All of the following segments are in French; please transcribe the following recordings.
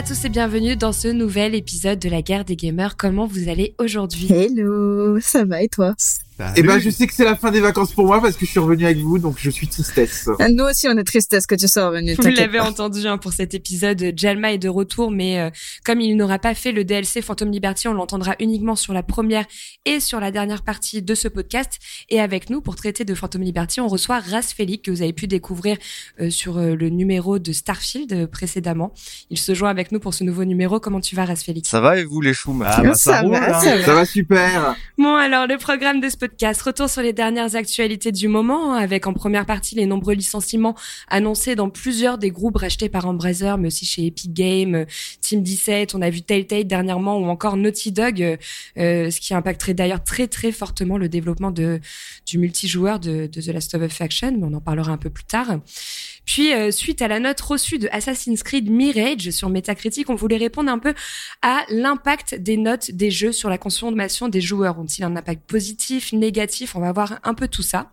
à tous et bienvenue dans ce nouvel épisode de la guerre des gamers. Comment vous allez aujourd'hui? Hello, ça va et toi? Eh ben, je sais que c'est la fin des vacances pour moi parce que je suis revenu avec vous, donc je suis tristesse. Ah, Nous aussi, on est tristesse que tu sois revenu. Vous l'avez entendu hein, pour cet épisode, Jalma est de retour, mais euh, comme il n'aura pas fait le DLC Phantom Liberty, on l'entendra uniquement sur la première et sur la dernière partie de ce podcast. Et avec nous, pour traiter de Phantom Liberty, on reçoit Ras Félix, que vous avez pu découvrir euh, sur euh, le numéro de Starfield euh, précédemment. Il se joint avec nous pour ce nouveau numéro. Comment tu vas, Ras Félix Ça va et vous les choux? Ah bah ça, Ça roule, va, hein. ça va. Ça va super. Bon, alors, le programme de ce podcast, retour sur les dernières actualités du moment, avec en première partie les nombreux licenciements annoncés dans plusieurs des groupes rachetés par Embracer, mais aussi chez Epic Games, Team 17, on a vu Telltale dernièrement, ou encore Naughty Dog, euh, ce qui impacterait d'ailleurs très très fortement le développement de, du multijoueur de, de The Last of Us Faction, mais on en parlera un peu plus tard. Puis, euh, suite à la note reçue de Assassin's Creed Mirage sur Metacritic, on voulait répondre un peu à l'impact des notes des jeux sur la consommation des joueurs. Ont-ils un impact positif, négatif? On va voir un peu tout ça.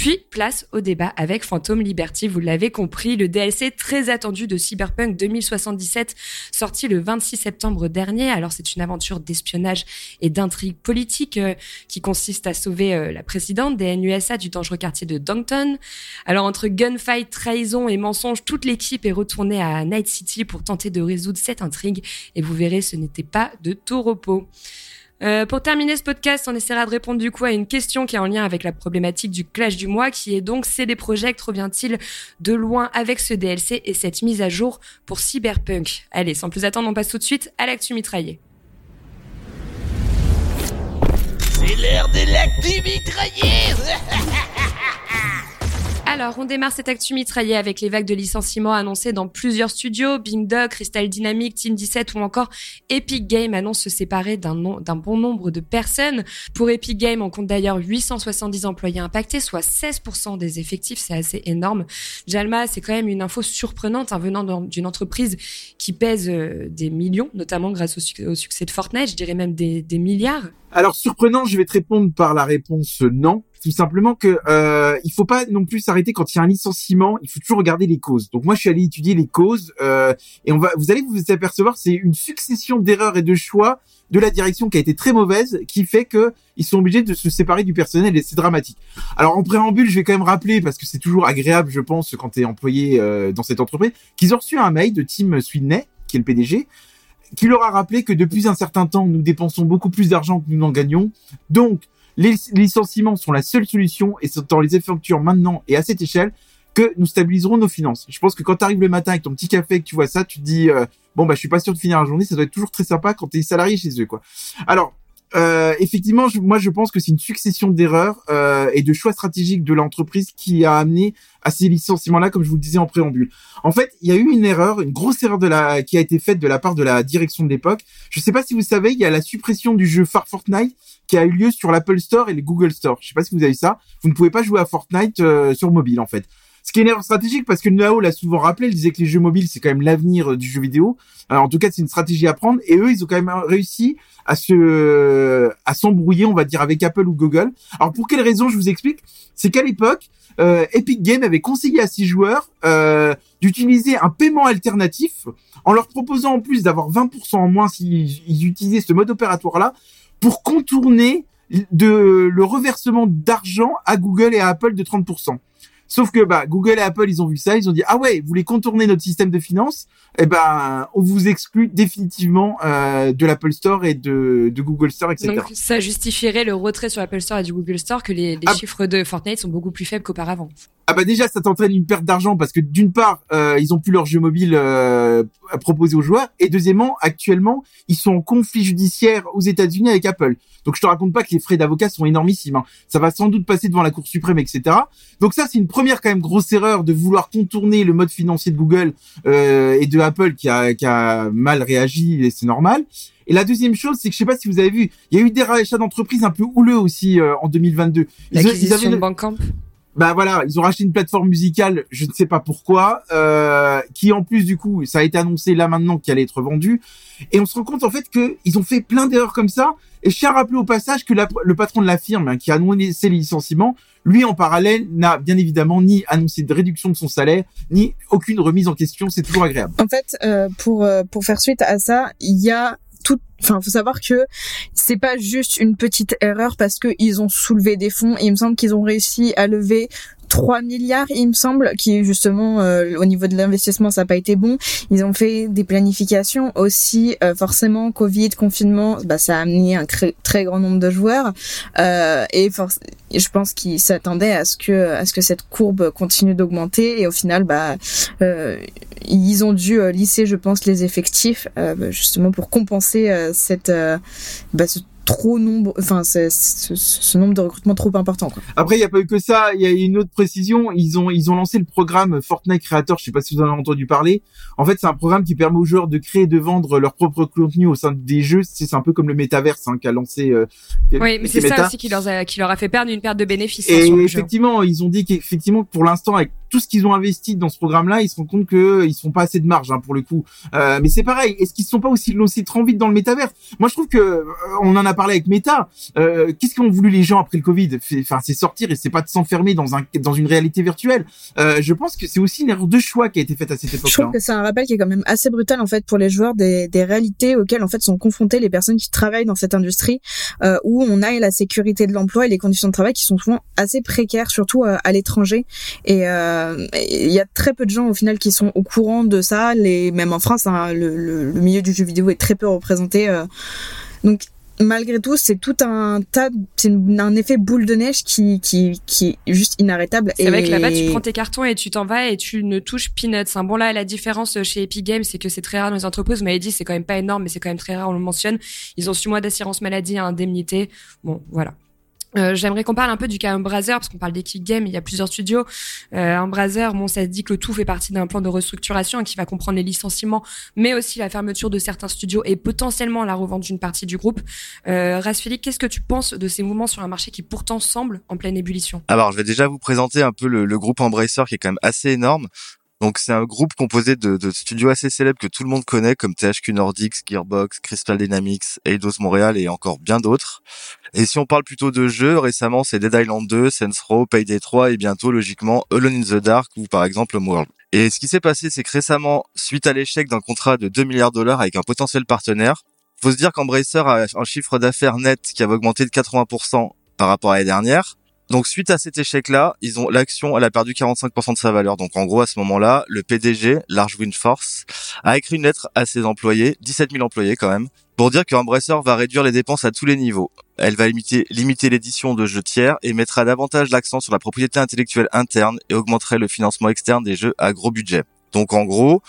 Puis, place au débat avec Phantom Liberty. Vous l'avez compris, le DLC très attendu de Cyberpunk 2077, sorti le 26 septembre dernier. Alors, c'est une aventure d'espionnage et d'intrigue politique euh, qui consiste à sauver euh, la présidente des NUSA du dangereux quartier de Downton. Alors, entre gunfight, trahison et mensonge, toute l'équipe est retournée à Night City pour tenter de résoudre cette intrigue. Et vous verrez, ce n'était pas de tout repos. Euh, pour terminer ce podcast, on essaiera de répondre du coup à une question qui est en lien avec la problématique du clash du mois, qui est donc CD Projekt revient-il de loin avec ce DLC et cette mise à jour pour Cyberpunk? Allez, sans plus attendre, on passe tout de suite à l'actu mitraillé. C'est l'heure de l'actu mitraillée Alors, on démarre cette actu mitraillée avec les vagues de licenciements annoncées dans plusieurs studios. Bingdog, Crystal Dynamics, Team 17 ou encore Epic Games annoncent se séparer d'un bon nombre de personnes. Pour Epic Games, on compte d'ailleurs 870 employés impactés, soit 16% des effectifs. C'est assez énorme. Jalma, c'est quand même une info surprenante hein, venant d'un- d'une entreprise qui pèse euh, des millions, notamment grâce au, suc- au succès de Fortnite, je dirais même des milliards. Alors surprenant, je vais te répondre par la réponse non. Tout simplement que euh, il faut pas non plus s'arrêter quand il y a un licenciement. Il faut toujours regarder les causes. Donc moi, je suis allé étudier les causes euh, et on va, vous allez vous apercevoir, c'est une succession d'erreurs et de choix de la direction qui a été très mauvaise, qui fait que ils sont obligés de se séparer du personnel et c'est dramatique. Alors en préambule, je vais quand même rappeler parce que c'est toujours agréable, je pense, quand tu es employé euh, dans cette entreprise, qu'ils ont reçu un mail de Tim Sweeney, qui est le PDG, qui leur a rappelé que depuis un certain temps, nous dépensons beaucoup plus d'argent que nous n'en gagnons. Donc, les licenciements sont la seule solution et c'est dans les effectueurs maintenant et à cette échelle que nous stabiliserons nos finances. Je pense que quand tu arrives le matin avec ton petit café et que tu vois ça, tu te dis euh, bon bah je suis pas sûr de finir la journée, ça doit être toujours très sympa quand tu es salarié chez eux quoi. Alors euh, effectivement, je- moi je pense que c'est une succession d'erreurs euh, et de choix stratégiques de l'entreprise qui a amené à ces licenciements-là, comme je vous le disais en préambule. En fait, il y a eu une erreur, une grosse erreur de la qui a été faite de la part de la direction de l'époque. Je sais pas si vous savez, il y a la suppression du jeu Far Fortnite qui a eu lieu sur l'Apple Store et le Google Store. Je sais pas si vous avez ça. Vous ne pouvez pas jouer à Fortnite euh, sur mobile en fait. Ce qui est une erreur stratégique parce que Nao l'a souvent rappelé, il disait que les jeux mobiles c'est quand même l'avenir euh, du jeu vidéo. Alors, en tout cas, c'est une stratégie à prendre et eux ils ont quand même réussi à se à s'embrouiller, on va dire avec Apple ou Google. Alors pour quelle raison je vous explique C'est qu'à l'époque, euh, Epic Games avait conseillé à ses joueurs euh, d'utiliser un paiement alternatif en leur proposant en plus d'avoir 20% en moins s'ils ils utilisaient ce mode opératoire-là pour contourner de le reversement d'argent à Google et à Apple de 30%. Sauf que bah Google et Apple ils ont vu ça, ils ont dit ah ouais vous voulez contourner notre système de finances, eh ben on vous exclut définitivement euh, de l'Apple Store et de, de Google Store etc. Donc, ça justifierait le retrait sur l'Apple Store et du Google Store que les, les Ah. chiffres de Fortnite sont beaucoup plus faibles qu'auparavant. Ah bah déjà ça t'entraîne une perte d'argent parce que d'une part euh, ils ont plus leur jeu mobile euh, à proposer aux joueurs et deuxièmement actuellement ils sont en conflit judiciaire aux États-Unis avec Apple. Donc je te raconte pas que les frais d'avocat sont énormissimes. hein. Ça va sans doute passer devant la Cour suprême etc. Donc ça c'est une première quand même grosse erreur de vouloir contourner le mode financier de Google euh, et de Apple qui a, qui a mal réagi et c'est normal. Et la deuxième chose, c'est que je sais pas si vous avez vu, il y a eu des rachats d'entreprises un peu houleux aussi euh, en 2022. Ils, ont- ils avaient de Bandcamp. bah voilà, ils ont racheté une plateforme musicale, je ne sais pas pourquoi, euh, qui en plus du coup, ça a été annoncé là maintenant qu'elle allait être vendue. Et on se rend compte en fait que ils ont fait plein d'erreurs comme ça. Et je tiens à rappeler au passage que le patron de la firme hein, qui a annoncé les licenciements, lui en parallèle n'a bien évidemment ni annoncé de réduction de son salaire, ni aucune remise en question. C'est toujours agréable. En fait, euh, pour euh, pour faire suite à ça, il y a tout. Enfin, faut savoir que c'est pas juste une petite erreur parce que ils ont soulevé des fonds. Il me semble qu'ils ont réussi à lever 3 milliards, il me semble, qui justement euh, au niveau de l'investissement ça n'a pas été bon. Ils ont fait des planifications aussi, euh, forcément Covid, confinement, bah ça a amené un très grand nombre de joueurs euh, et et je pense qu'ils s'attendaient à ce que à ce que cette courbe continue d'augmenter et au final bah euh, ils ont dû euh, lisser, je pense, les effectifs euh, justement pour compenser cette euh, bah, ce trop nombre, enfin ce, ce, ce nombre de recrutements trop important. Quoi. Après, il n'y a pas eu que ça. Il y a une autre précision. Ils ont ils ont lancé le programme Fortnite Creator. Je sais pas si vous en avez entendu parler. En fait, c'est un programme qui permet aux joueurs de créer et de vendre leur propre contenu au sein des jeux. C'est un peu comme le Metaverse hein, qu'a lancé. Euh, Oui, mais c'est ça aussi qui leur a, qui leur a fait perdre une perte de bénéfices hein, Et effectivement, ils ont dit qu'effectivement, pour l'instant, avec tout ce qu'ils ont investi dans ce programme-là, ils se rendent compte que ils se font pas assez de marge hein, pour le coup. Euh, mais c'est pareil. Est-ce qu'ils se sont pas aussi lancés trop vite dans le métavers? Moi, je trouve que euh, on en a parlé avec Meta. Euh, Qu'est-ce qu'ont voulu les gens après le Covid? Enfin, c'est sortir et c'est pas de s'enfermer dans un dans une réalité virtuelle. Euh, je pense que c'est aussi une erreur de choix qui a été faite à cette Je époque-là. trouve que c'est un rappel qui est quand même assez brutal en fait pour les joueurs des, des réalités auxquelles en fait sont confrontées les personnes qui travaillent dans cette industrie euh, où on a la sécurité de l'emploi et les conditions de travail qui sont souvent assez précaires surtout euh, à l'étranger et euh, et il y a très peu de gens au final qui sont au courant de ça les même en France hein, le, le, le milieu du jeu vidéo est très peu représenté euh. donc malgré tout, c'est tout un tas, c'est un effet boule de neige qui, qui, qui est juste inarrêtable. C'est et... vrai que là-bas, tu prends tes cartons et tu t'en vas et tu ne touches peanuts. Hein. Bon, là, la différence chez Epic Games, c'est que c'est très rare dans les entreprises. Vous m'avez dit, c'est quand même pas énorme, mais c'est quand même très rare, on le mentionne. Ils ont six mois d'assurance maladie à indemnité. Bon, voilà. Euh, J'aimerais qu'on parle un peu du cas Embracer parce qu'on parle d'Epic Games, il y a plusieurs studios. Euh, bon, ça dit que tout fait partie d'un plan de restructuration qui va comprendre les licenciements, mais aussi la fermeture de certains studios et potentiellement la revente d'une partie du groupe. Euh, qu'est-ce que tu penses de ces mouvements sur un marché qui pourtant semble en pleine ébullition? Alors, je vais déjà vous présenter un peu le, le groupe Embracer qui est quand même assez énorme. Donc, c'est un groupe composé de, de studios assez célèbres que tout le monde connaît, comme THQ Nordics, Gearbox, Crystal Dynamics, Eidos Montréal et encore bien d'autres. Et si on parle plutôt de jeux, récemment, c'est Dead Island 2, Saints Row, Payday 3 et bientôt, logiquement, Alone in the Dark ou par exemple Homeworld. Et ce qui s'est passé, c'est que récemment, suite à l'échec d'un contrat de 2 milliards de dollars avec un potentiel partenaire, faut se dire qu'Embracer a un chiffre d'affaires net qui avait augmenté de 80% par rapport à l'année dernière. Donc suite à cet échec-là, ils ont l'action, elle a perdu 45% de sa valeur. Donc en gros à ce moment-là, le PDG, Large Wind Force, a écrit une lettre à ses employés, 17 000 employés quand même, pour dire qu'Embracer va réduire les dépenses à tous les niveaux. Elle va limiter, limiter l'édition de jeux tiers et mettra davantage l'accent sur la propriété intellectuelle interne et augmenterait le financement externe des jeux à gros budget. Donc en gros,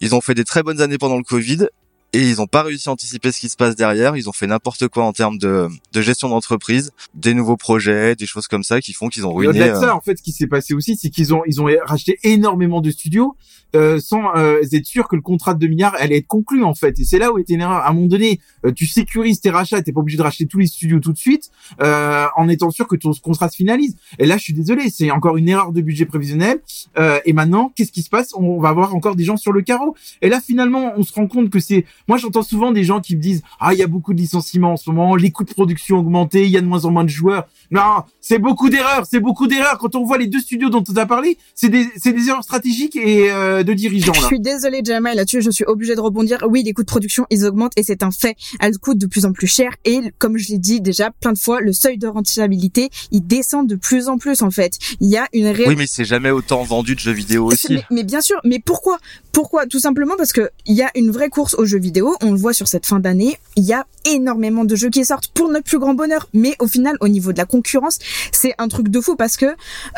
ils ont fait des très bonnes années pendant le Covid et ils n'ont pas réussi à anticiper ce qui se passe derrière. Ils ont fait n'importe quoi en termes de, de gestion d'entreprise, des nouveaux projets, des choses comme ça qui font qu'ils ont ruiné. Au-delà de euh, ça, en fait, ce qui s'est passé aussi, c'est qu'ils ont ils ont racheté énormément de studios euh, sans euh, être sûr que le contrat de 2 milliards allait être conclu en fait. Et c'est là où était une erreur. À un moment donné, euh, tu sécurises tes rachats, t'es pas obligé de racheter tous les studios tout de suite, euh, en étant sûr que ton contrat se finalise. Et là, je suis désolé, c'est encore une erreur de budget prévisionnel. Euh, et maintenant, qu'est-ce qui se passe? On va avoir encore des gens sur le carreau. Et là, finalement, on se rend compte que c'est. Moi, j'entends souvent des gens qui me disent ah il y a beaucoup de licenciements en ce moment, les coûts de production ont augmenté, il y a de moins en moins de joueurs. Non, c'est beaucoup d'erreurs, c'est beaucoup d'erreurs. Quand on voit les deux studios dont on a parlé, c'est des, c'est des erreurs stratégiques et euh, de dirigeants Je là. suis désolée, Jamal, là-dessus, je suis obligée de rebondir. Oui, les coûts de production, ils augmentent et c'est un fait. Elles coûtent de plus en plus cher et, comme je l'ai dit déjà plein de fois, le seuil de rentabilité, il descend de plus en plus, en fait. Il y a une réelle Oui, mais c'est jamais autant vendu de jeux vidéo aussi. mais, mais bien sûr, mais pourquoi? Pourquoi? Tout simplement parce que il y a une vraie course aux jeux vidéo. On le voit sur cette fin d'année. Il y a énormément de jeux qui sortent pour notre plus grand bonheur. Mais au final, au niveau de la concurrence, c'est un truc de fou parce que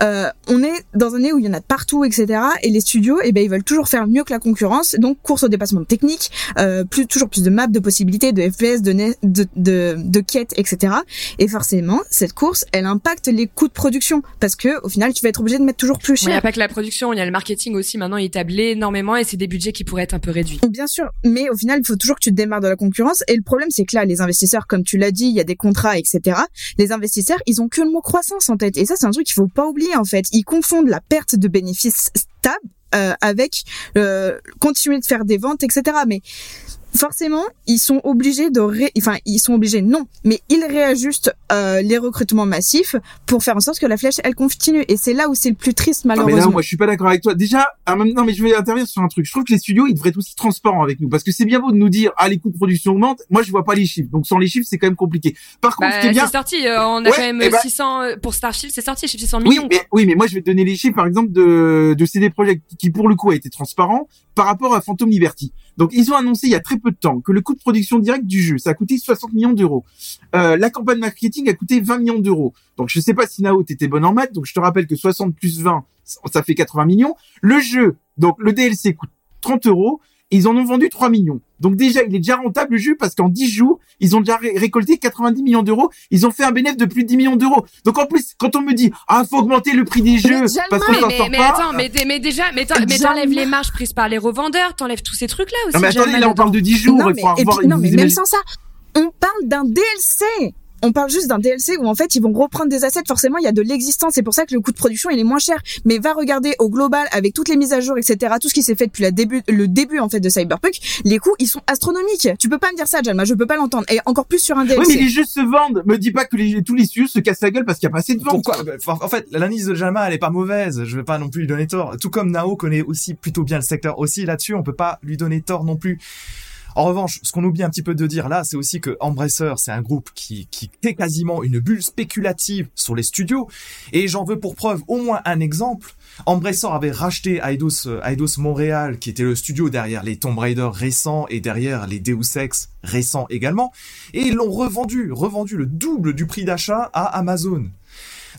euh, on est dans une année où il y en a de partout, etc. Et les studios, eh ben, ils veulent toujours faire mieux que la concurrence. Donc course au dépassement technique, euh, plus toujours plus de maps, de possibilités, de FPS, de ne- de, de, de quêtes, etc. Et forcément, cette course, elle impacte les coûts de production parce que au final, tu vas être obligé de mettre toujours plus Il n'y cher. a pas que la production, il y a le marketing aussi. Maintenant, il table énormément et c'est des budgets qui pourraient être un peu réduits. Bien sûr, mais au final, il faut toujours que tu te démarres de la concurrence. Et le problème, c'est que là, les investisseurs, comme tu l'as dit, il y a des contrats, etc. Les investisseurs, ils ont que le mot croissance en tête. Et ça, c'est un truc qu'il faut pas oublier, en fait. Ils confondent la perte de bénéfices stable euh, avec euh, continuer de faire des ventes, etc. Mais forcément, ils sont obligés de ré... enfin ils sont obligés non, mais ils réajustent euh, les recrutements massifs pour faire en sorte que la flèche elle continue et c'est là où c'est le plus triste Ah, mais malheureusement. là, moi, je suis pas d'accord avec toi. Déjà, ah, même- non, mais je vais intervenir sur un truc. Je trouve que les studios, ils devraient être aussi transparents avec nous, parce que c'est bien beau de nous dire, ah, les coûts de production augmentent. Moi, je vois pas les chiffres. Donc, sans les chiffres, c'est quand même compliqué. Par contre, Bah, ce qui est bien, c'est sorti. euh, on a Ouais, quand même eh ben- 600 euh, pour Starfield, c'est sorti, 600 Oui, millions. mais, quoi. oui, mais moi je vais te donner les chiffres, par exemple, de, de CD Projekt, qui pour le coup a été transparent par rapport à Phantom Liberty. Donc ils ont annoncé il y a très peu de temps que le coût de production directe du jeu, ça a coûté 60 millions d'euros. Euh, la campagne marketing a coûté 20 millions d'euros. Donc je sais pas si Nao t'étais bonne en maths, donc je te rappelle que 60 plus 20, ça fait 80 millions. Le jeu, donc le DLC coûte 30 euros, et ils en ont vendu 3 millions. Donc déjà, il est déjà rentable le jeu parce qu'en 10 jours, ils ont déjà ré- récolté 90 millions d'euros. Ils ont fait un bénéfice de plus de 10 millions d'euros. Donc en plus, quand on me dit ah faut augmenter le prix des jeux parce qu'on Mais, s'en mais, sort mais pas. attends, mais, mais déjà, mais mais t'enlèves les marges prises par les revendeurs, t'enlèves tous ces trucs-là aussi. Non mais attendez, là on parle de 10 jours. non, il mais, faut et avoir puis- non, mais même sans ça, on parle d'un DLC. On parle juste d'un DLC où en fait ils vont reprendre des assets. Forcément, il y a de l'existence. C'est pour ça que le coût de production il est moins cher. Mais va regarder au global avec toutes les mises à jour, etc. Tout ce qui s'est fait depuis la début, le début en fait de Cyberpunk, les coûts ils sont astronomiques. Tu peux pas me dire ça, Jalma. Je peux pas l'entendre. Et encore plus sur un DLC. Oui mais les jeux se vendent. Me dis pas que les, tous les studios se cassent la gueule parce qu'il y a pas assez de ventes. Pourquoi? En fait, l'analyse de Jalma, elle est pas mauvaise. Je vais pas non plus lui donner tort. Tout comme Nao connaît aussi plutôt bien le secteur aussi là-dessus, on peut pas lui donner tort non plus. En revanche, ce qu'on oublie un petit peu de dire là, c'est aussi que Embracer, c'est un groupe qui, qui est quasiment une bulle spéculative sur les studios. Et j'en veux pour preuve au moins un exemple. Embracer avait racheté Eidos, euh, Eidos Montréal, qui était le studio derrière les Tomb Raider récents et derrière les Deus Ex récents également. Et ils l'ont revendu, revendu le double du prix d'achat à Amazon.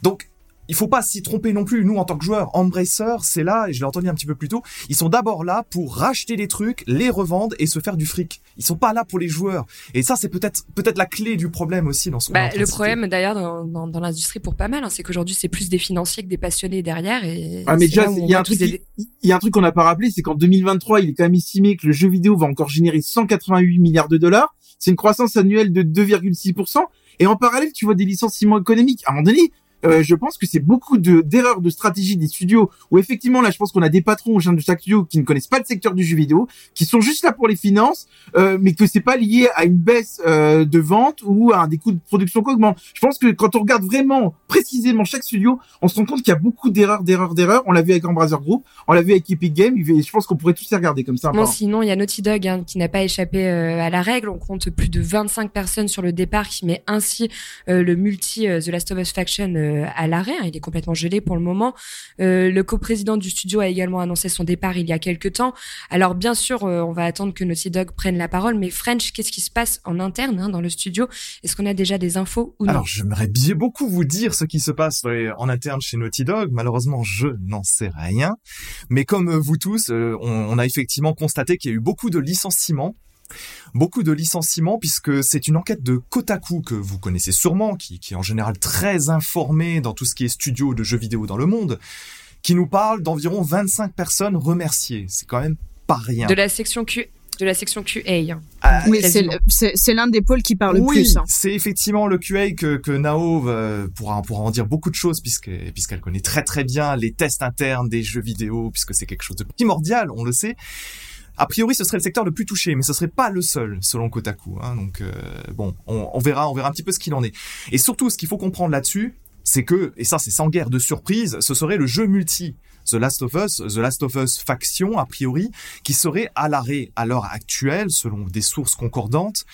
Donc, il faut pas s'y tromper non plus. Nous, en tant que joueurs, Embracer, c'est là, et je l'ai entendu un petit peu plus tôt, ils sont d'abord là pour racheter les trucs, les revendre et se faire du fric. Ils sont pas là pour les joueurs. Et ça, c'est peut-être peut-être la clé du problème aussi dans ce Bah, le problème d'ailleurs dans, dans, dans l'industrie pour pas mal, hein, c'est qu'aujourd'hui c'est plus des financiers que des passionnés derrière. Et Ah mais déjà il on y a un truc il y a un truc qu'on n'a pas rappelé c'est qu'en 2023 il est quand même estimé que le jeu vidéo va encore générer 188 milliards de dollars c'est une croissance annuelle de 2,6% et en parallèle tu vois des licenciements économiques à un moment donné euh, je pense que c'est beaucoup de d'erreurs de stratégie des studios où effectivement là je pense qu'on a des patrons au sein de chaque studio qui ne connaissent pas le secteur du jeu vidéo qui sont juste là pour les finances euh, mais que c'est pas lié à une baisse euh, de vente ou à des coûts de production qui augmentent je pense que quand on regarde vraiment précisément chaque studio on se rend compte qu'il y a beaucoup d'erreurs d'erreurs d'erreurs on l'a vu avec Embracer Group on l'a vu avec Epic Games je pense qu'on pourrait tous les regarder comme ça apparemment. sinon, il y a Naughty Dog hein, qui n'a pas échappé à la règle. On compte plus de 25 personnes sur le départ qui met ainsi le multi The Last of Us Faction euh, à l'arrêt. hein. Il est complètement gelé pour le moment. Euh, le coprésident du studio a également annoncé son départ il y a quelques temps. Alors bien sûr, euh, on va attendre que Naughty Dog prenne la parole. Mais French, qu'est-ce qui se passe en interne hein, dans le studio? Est-ce qu'on a déjà des infos ou non? Alors, j'aimerais bien beaucoup vous dire ce qui se passe euh, en interne chez Naughty Dog. Malheureusement, je n'en sais rien. Mais comme vous tous, on a effectivement constaté qu'il y a eu beaucoup de licenciements. Beaucoup de licenciements puisque c'est une enquête de Kotaku que vous connaissez sûrement, qui, qui est en général très informé dans tout ce qui est studio de jeux vidéo dans le monde, qui nous parle d'environ 25 personnes remerciées. C'est quand même pas rien. de la section Q, de la section QA. hein. Ah, Oui, c'est l'un des pôles qui parle le oui, plus. hein. c'est effectivement le QA que, que Nao euh, pourra, pourra en dire beaucoup de choses puisque puisqu'elle connaît très très bien les tests internes des jeux vidéo puisque c'est quelque chose de primordial, on le sait. A priori, ce serait le secteur le plus touché, mais ce serait pas le seul, selon Kotaku. Hein, donc euh, bon, on, verra, on verra un petit peu ce qu'il en est. Et surtout, ce qu'il faut comprendre là-dessus, c'est que, et ça c'est sans guère de surprise, ce serait le jeu multi. The Last of Us, The Last of Us Faction, a priori, qui serait à l'arrêt à l'heure actuelle, selon des sources concordantes.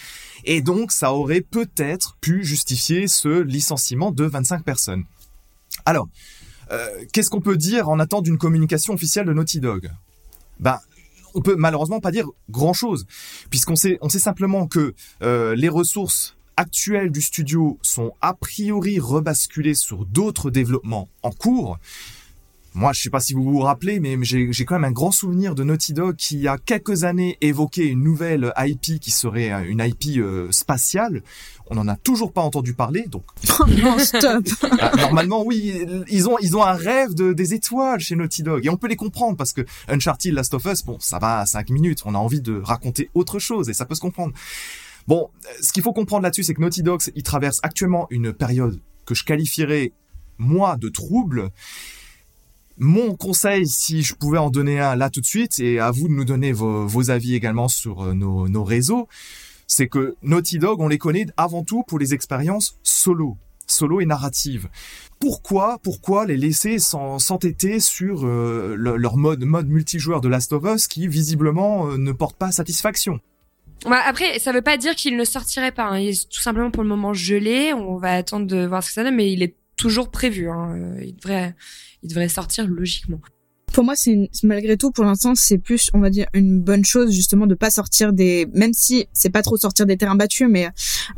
Et donc, ça aurait peut-être pu justifier ce licenciement de 25 personnes. Alors, euh, qu'est-ce qu'on peut dire en attente d'une communication officielle de Naughty Dog? Ben, on peut malheureusement pas dire grand-chose, puisqu'on sait, on sait simplement que euh, les ressources actuelles du studio sont a priori rebasculées sur d'autres développements en cours. Moi, je sais pas si vous vous rappelez, mais j'ai quand même un grand souvenir de Naughty Dog qui, il y a quelques années, évoquait une nouvelle IP qui serait euh, une IP euh, spatiale. On n'en a toujours pas entendu parler, donc non, stop. ah, normalement, oui, ils ont ils ont un rêve de des étoiles chez Naughty Dog et on peut les comprendre parce que Uncharted, Last of Us, bon, ça va à 5 minutes, on a envie de raconter autre chose et ça peut se comprendre. Bon, ce qu'il faut comprendre là-dessus, c'est que Naughty Dog, il traverse actuellement une période que je qualifierais moi de trouble. Mon conseil, si je pouvais en donner un là tout de suite, et à vous de nous donner vos, avis également sur euh, nos, réseaux, c'est que Naughty Dog, on les connaît avant tout pour les expériences solo, solo et narratives. Pourquoi, pourquoi les laisser s'en- s'entêter sur euh, le- leur mode, mode multijoueur de Last of Us qui visiblement euh, ne porte pas satisfaction? Ouais, après, ça veut pas dire qu'il ne sortirait pas. hein. Il est tout simplement pour le moment gelé. On va attendre de voir ce que ça donne, mais il est toujours prévu. Hein. Euh, Il devrait, il devrait sortir logiquement. Pour moi, c'est malgré tout, pour l'instant, c'est plus, on va dire, une bonne chose justement de pas sortir des, même si c'est pas trop sortir des terrains battus, mais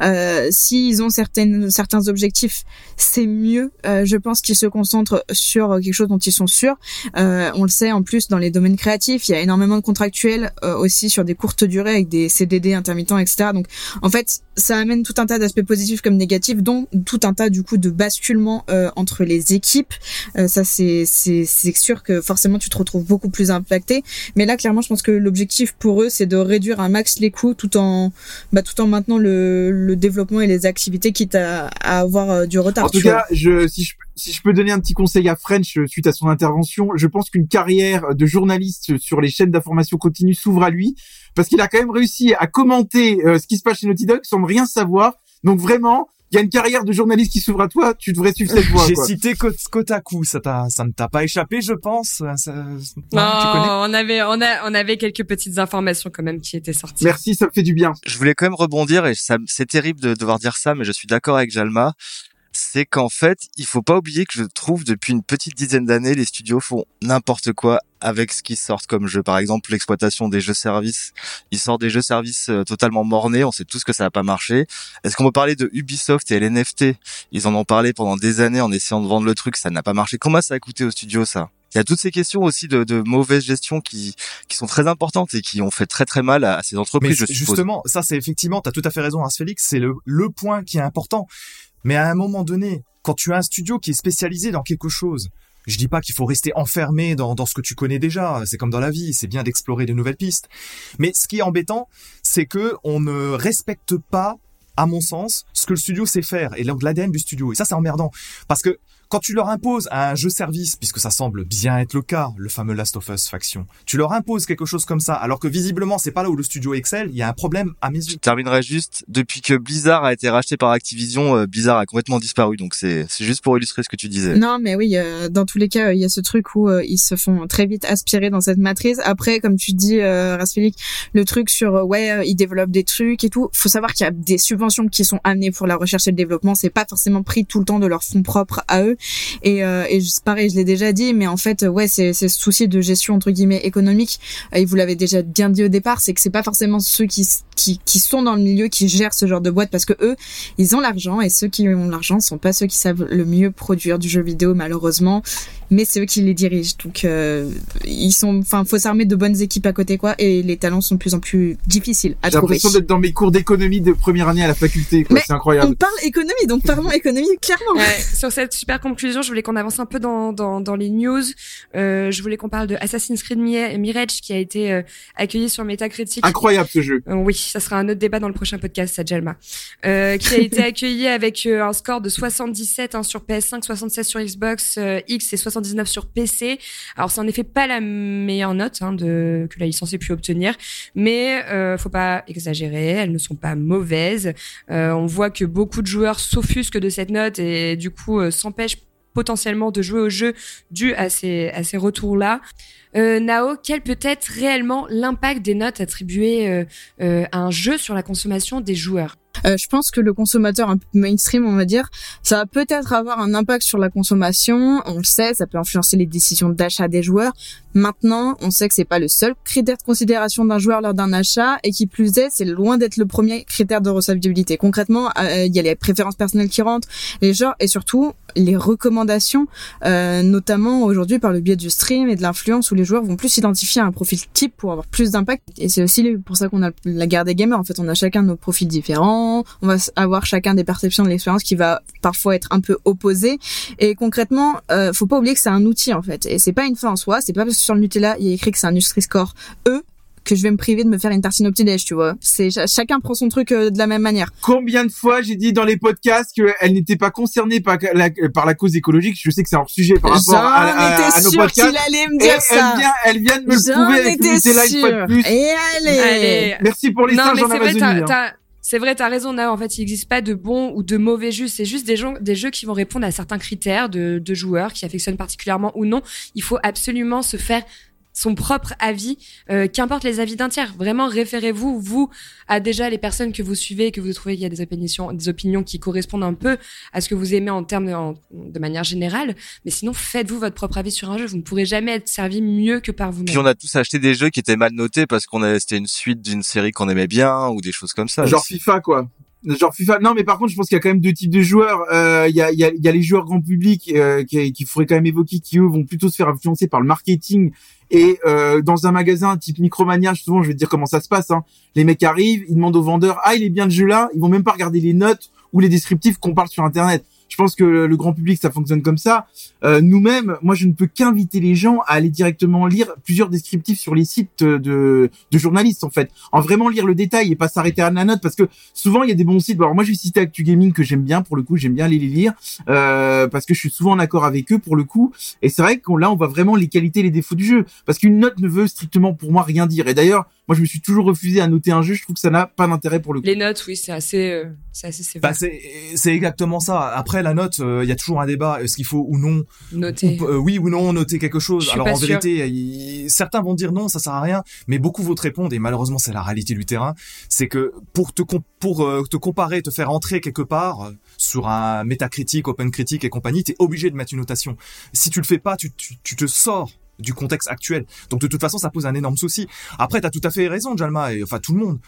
euh, s'ils ont certaines certains objectifs, c'est mieux. Euh, je pense qu'ils se concentrent sur quelque chose dont ils sont sûrs. Euh, on le sait en plus dans les domaines créatifs, il y a énormément de contractuels euh, aussi sur des courtes durées avec des CDD intermittents, etc. Donc en fait, ça amène tout un tas d'aspects positifs comme négatifs, dont tout un tas du coup de basculement euh, entre les équipes. Euh, ça c'est c'est sûr que forcément tu te retrouves beaucoup plus impacté. Mais là clairement, je pense que l'objectif pour eux c'est de réduire un max les coûts tout en bah, tout en maintenant le, le développement et les activités quitte à, à avoir euh, du retard. En tout cas, je, si, je, si je peux donner un petit conseil à French euh, suite à son intervention, je pense qu'une carrière de journaliste sur les chaînes d'information continue s'ouvre à lui, parce qu'il a quand même réussi à commenter euh, ce qui se passe chez Naughty Dog sans rien savoir. Donc vraiment, il y a une carrière de journaliste qui s'ouvre à toi, tu devrais suivre cette voie. J'ai cité Ko- Kotaku, ça, t'a- ça ne t'a pas échappé, je pense ça- non, Non, tu connais on avait, on a, on avait quelques petites informations quand même qui étaient sorties. Merci, ça me fait du bien. Je voulais quand même rebondir et ça, c'est terrible de devoir dire ça, mais je suis d'accord avec Jalma. C'est qu'en fait, il faut pas oublier que je trouve depuis une petite dizaine d'années, les studios font n'importe quoi avec ce qu'ils sortent comme jeu. Par exemple, l'exploitation des jeux services. Ils sortent des jeux services euh, totalement mornés. On sait tous que ça n'a pas marché. Est-ce qu'on peut parler de Ubisoft et l'NFT Ils en ont parlé pendant des années en essayant de vendre le truc. Ça n'a pas marché. Comment ça a coûté au studio ça? Il y a toutes ces questions aussi de, de mauvaise gestion qui, qui sont très importantes et qui ont fait très très mal à, à ces Mais entreprises, je suppose. justement, ça c'est effectivement, t'as tout à fait raison, Ars Félix, c'est le, le point qui est important. Mais à un moment donné, quand tu as un studio qui est spécialisé dans quelque chose, je dis pas qu'il faut rester enfermé dans, ce que tu connais déjà, c'est comme dans la vie, c'est bien d'explorer de nouvelles pistes. Mais ce qui est embêtant, c'est que on ne respecte pas, à mon sens, ce que le studio sait faire et l'ADN du studio. Et ça, c'est emmerdant. Parce que quand tu leur imposes un jeu service, puisque ça semble bien être le cas, le fameux Last of Us faction, tu leur imposes quelque chose comme ça, alors que visiblement c'est pas là où le studio excelle, il y a un problème à mes yeux. Je terminerai juste, depuis que Blizzard a été racheté par Activision, euh, Blizzard a complètement disparu, donc c'est c'est juste pour illustrer ce que tu disais. Non, mais oui, euh, dans tous les cas, il y a ce truc où euh, ils se font très vite aspirer dans cette matrice. Après, comme tu dis, euh, le truc sur euh, ouais, euh, ils développent des trucs et tout. Faut savoir qu'il y a des subventions qui sont amenées pour la recherche et le développement. C'est pas forcément pris tout le temps de leur fonds propres à eux. Et, euh, et pareil, je l'ai déjà dit, mais en fait, ouais, c'est ce souci de gestion entre guillemets économique. Et vous l'avez déjà bien dit au départ, c'est que c'est pas forcément ceux qui qui qui sont dans le milieu qui gèrent ce genre de boîte parce que eux, ils ont l'argent et ceux qui ont l'argent sont pas ceux qui savent le mieux produire du jeu vidéo malheureusement mais c'est eux qui les dirigent donc euh, ils sont enfin faut s'armer de bonnes équipes à côté quoi et les talents sont de plus en plus difficiles à J'ai trouver l'impression d'être dans mes cours d'économie de première année à la faculté, quoi. C'est on incroyable. parle économie donc parlons économie clairement Ouais, sur cette super conclusion, je voulais qu'on avance un peu dans, dans, dans les news. Euh, je voulais qu'on parle de Assassin's Creed Mi- Mirage qui a été euh, accueilli sur Metacritic. Incroyable ce jeu. Euh, oui, ça sera un autre débat dans le prochain podcast, ça, Jelma. Euh, qui a été accueilli avec euh, un score de 77 hein, sur PS5, 76 sur Xbox euh, X et 79 sur PC. Alors, c'est en effet pas la meilleure note hein, de, que la licence ait pu obtenir, mais euh, faut pas exagérer, elles ne sont pas mauvaises. Euh, on voit que beaucoup de joueurs s'offusquent de cette note et du coup s'empêchent potentiellement de jouer au jeu dû à ces, à ces retours-là. Euh, Nao, quel peut être réellement l'impact des notes attribuées euh, euh, à un jeu sur la consommation des joueurs? Euh, je pense que le consommateur un peu mainstream, on va dire, ça va peut-être avoir un impact sur la consommation. On le sait, ça peut influencer les décisions d'achat des joueurs. Maintenant, on sait que c'est pas le seul critère de considération d'un joueur lors d'un achat, et qui plus est, c'est loin d'être le premier critère de recevabilité. Concrètement, euh, il y a les préférences personnelles qui rentrent, les genres, et surtout les recommandations, euh, notamment aujourd'hui par le biais du stream et de l'influence, les joueurs vont plus s'identifier un profil type pour avoir plus d'impact. Et c'est aussi pour ça qu'on a la guerre des gamers. En fait, on a chacun nos profils différents, on va avoir chacun des perceptions de l'expérience qui va parfois être un peu opposées. Et concrètement, euh, faut pas oublier que c'est un outil en fait, et c'est pas une fin en soi. C'est pas parce que sur le Nutella il y écrit que c'est un Nutri-Score E que je vais me priver de me faire une tartine au petit-déj, tu vois. C'est ch- chacun prend son truc euh, de la même manière. Combien de fois j'ai dit dans les podcasts qu'elle n'était pas concernée par la, par la cause écologique? Je sais que c'est hors sujet par rapport à, à- à nos podcasts. qu'il allait me Et dire ça. elle vient, elle vient de me le prouver avec Live, pas de plus. Et allez. Allez. Merci pour les non, singes mais en c'est vrai, Amazonie. t'as, hein. t'as- c'est vrai, t'as raison, Nao. En fait, il n'existe pas de bons ou de mauvais jeux. C'est juste des jeux, des jeux qui vont répondre à certains critères de, de joueurs qui affectionnent particulièrement ou non. Il faut absolument se faire son propre avis, euh, qu'importe les avis d'un tiers. Vraiment, référez-vous, vous, à déjà les personnes que vous suivez, que vous trouvez qu'il y a des opinions, des opinions qui correspondent un peu à ce que vous aimez en termes de, en- de manière générale. Mais sinon, faites-vous votre propre avis sur un jeu. Vous ne pourrez jamais être servi mieux que par vous-même. Puis on a tous acheté des jeux qui étaient mal notés parce qu'on a c'était une suite d'une série qu'on aimait bien ou des choses comme ça. Genre aussi. FIFA quoi. Genre FIFA. Non, mais par contre, je pense qu'il y a quand même deux types de joueurs. Euh, Il y, a, il y, a, il y a les joueurs grand public euh, qui, qui faudrait quand même évoquer, qui eux vont plutôt se faire influencer par le marketing. Et euh, dans un magasin type Micromania, souvent, je vais te dire comment ça se passe. Hein. Les mecs arrivent, ils demandent au vendeur, ah, il est bien le jeu là. Ils vont même pas regarder les notes ou les descriptifs qu'on parle sur Internet. Je pense que le grand public, ça fonctionne comme ça. Euh, Nous-mêmes, moi, je ne peux qu'inviter les gens à aller directement lire plusieurs descriptifs sur les sites de, de journalistes, en fait. En vraiment lire le détail et pas s'arrêter à la note, parce que souvent, il y a des bons sites. Alors, moi, je vais citer Actu Gaming que j'aime bien, pour le coup, j'aime bien les lire, euh, parce que je suis souvent en accord avec eux, pour le coup. Et c'est vrai qu'on là, on voit vraiment les qualités les défauts du jeu. Parce qu'une note ne veut strictement, pour moi, rien dire. Et d'ailleurs, moi, je me suis toujours refusé à noter un jeu. Je trouve que ça n'a pas d'intérêt pour le coup. Les notes, oui, c'est assez, euh, c'est assez sévère. Bah, c'est c'est exactement ça. Après la note, euh, il y a toujours un débat. Est-ce qu'il faut ou non, Noter. ou- euh, oui ou non, noter quelque chose Alors en vérité, certains vont dire non, ça sert à rien, mais beaucoup vont te répondre. Et malheureusement, c'est la réalité du terrain. C'est que pour te pour euh, te comparer, te faire entrer quelque part sur un métacritique, open critique et compagnie, t'es obligé de mettre une notation. Si tu le fais pas, tu, tu, tu te sors du contexte actuel. Donc de toute façon, ça pose un énorme souci. Après, t'as tout à fait raison, Jalma, et enfin tout le monde.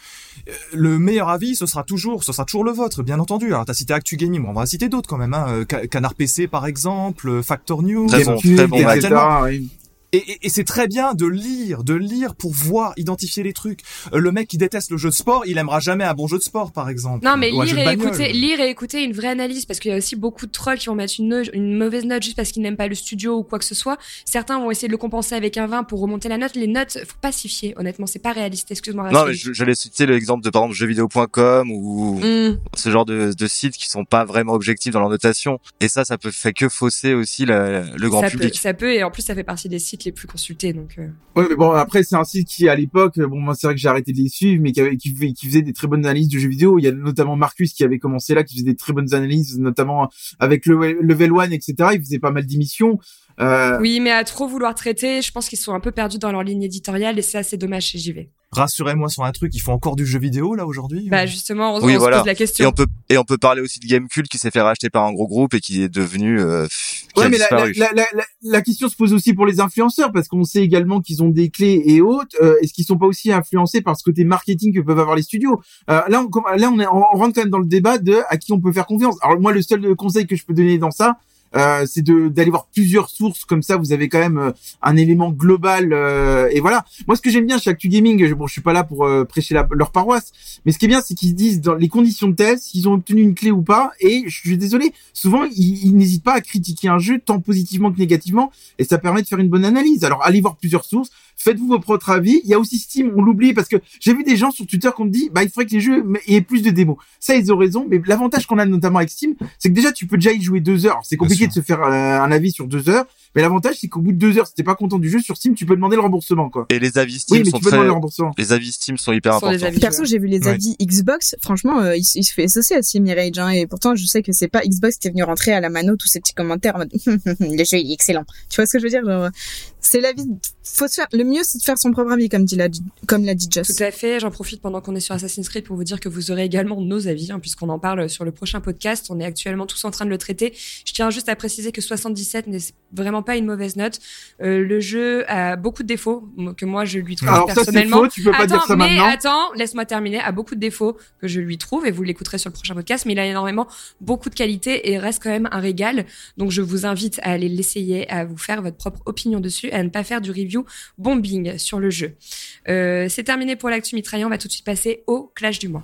Euh, Le meilleur avis, ce sera toujours, ce sera toujours le vôtre, bien entendu. Alors t'as cité Actu Gaming, bon, on va citer d'autres quand même. Hein. Euh, Ca- Canard PC par exemple, euh, Factor News. Très bon, très bon match. etc., oui. Et, et- et c'est très bien de lire, de lire pour voir, identifier les trucs. Euh, le mec qui déteste le jeu de sport, il aimera jamais un bon jeu de sport, par exemple. Non, mais lire et écouter, lire et écouter une vraie analyse, parce qu'il y a aussi beaucoup de trolls qui vont mettre une, mauvaise note juste parce qu'ils n'aiment pas le studio ou quoi que ce soit. Certains vont essayer de le compenser avec un 20 pour remonter la note. Les notes, faut pas s'y fier. Honnêtement, c'est pas réaliste. Excuse-moi. Non, mais je- j'allais citer l'exemple de par exemple jeuxvideo.com ou Hmm. ce genre de, de sites qui sont pas vraiment objectifs dans leur notation. Et ça, ça peut fait que fausser aussi la- le grand ça public. peut, ça peut, et en plus, ça fait partie des sites plus consultés, donc. euh. Ouais, mais bon, après, c'est un site qui, à l'époque, bon, moi, c'est vrai que j'ai arrêté de les suivre, mais qui, avait, qui faisait des très bonnes analyses de jeux vidéo. Il y a notamment Marcus qui avait commencé là, qui faisait des très bonnes analyses, notamment avec le Level One, etc. Il faisait pas mal d'émissions. Euh, Oui, mais à trop vouloir traiter, je pense qu'ils sont un peu perdus dans leur ligne éditoriale, et c'est assez dommage chez JV. Rassurez-moi sur un truc, ils font encore du jeu vidéo là aujourd'hui Bah, justement, on, Oui, on voilà. se pose la Et question. on peut et on peut parler aussi de Gamecult qui s'est fait racheter par un gros groupe et qui est devenu euh, qui Ouais, a mais la, la, la, la, la question se pose aussi pour les influenceurs parce qu'on sait également qu'ils ont des clés et autres. Euh, Est-ce qu'ils sont pas aussi influencés par ce côté marketing que peuvent avoir les studios? Euh, Là, on, comme- là, on, est, on rentre quand même dans le débat de à qui on peut faire confiance. Alors moi, le seul conseil que je peux donner dans ça, c'est de d'aller voir plusieurs sources comme ça. Vous avez quand même euh, un élément global euh, et voilà. Moi, ce que j'aime bien chez Actu Gaming, je, bon, je suis pas là pour euh, prêcher leur paroisse, mais ce qui est bien, c'est qu'ils disent dans les conditions de test s'ils ont obtenu une clé ou pas. Et je suis désolé, souvent ils, ils n'hésitent pas à critiquer un jeu tant positivement que négativement, et ça permet de faire une bonne analyse. Alors allez voir plusieurs sources, faites-vous vos propres avis. Il y a aussi Steam, on l'oublie parce que j'ai vu des gens sur Twitter qui ont dit, bah il faudrait que les jeux aient plus de démos. Ça ils ont raison, mais l'avantage qu'on a notamment avec Steam, c'est que déjà tu peux déjà y jouer deux heures. C'est De se faire euh, un avis sur deux heures, mais l'avantage c'est qu'au bout de deux heures, si t'es pas content du jeu sur Steam, tu peux demander le remboursement quoi. Et les avis Steam Oui, mais sont tu peux très demander le remboursement. les avis Steam sont hyper importants. avis. Perso, j'ai vu les Ouais. avis Xbox. Franchement, euh, il, se- il se fait associer à Steam Mirage, hein, et pourtant, je sais que c'est pas Xbox qui est venu rentrer à la mano tous ces petits commentaires en mode le jeu il est excellent. Tu vois ce que je veux dire Genre, C'est l'avis. Faut se faire. Le mieux, c'est de faire son propre avis, comme dit la, comme l'a dit Just. Tout à fait. J'en profite pendant qu'on est sur Assassin's Creed pour vous dire que vous aurez également nos avis, hein, puisqu'on en parle sur le prochain podcast. On est actuellement tous en train de le traiter. Je tiens juste à préciser que 77 n'est vraiment pas une mauvaise note. Euh, le jeu a beaucoup de défauts que moi je lui trouve Alors ça personnellement. faux, tu peux pas attends, dire ça mais maintenant. attends, laisse-moi terminer. A beaucoup de défauts que je lui trouve et vous l'écouterez sur le prochain podcast. Mais il a énormément beaucoup de qualités et reste quand même un régal. Donc je vous invite à aller l'essayer, à vous faire votre propre opinion dessus, et à ne pas faire du review bombing sur le jeu. Euh, c'est terminé pour l'actu mitraillant. On va tout de suite passer au clash du mois.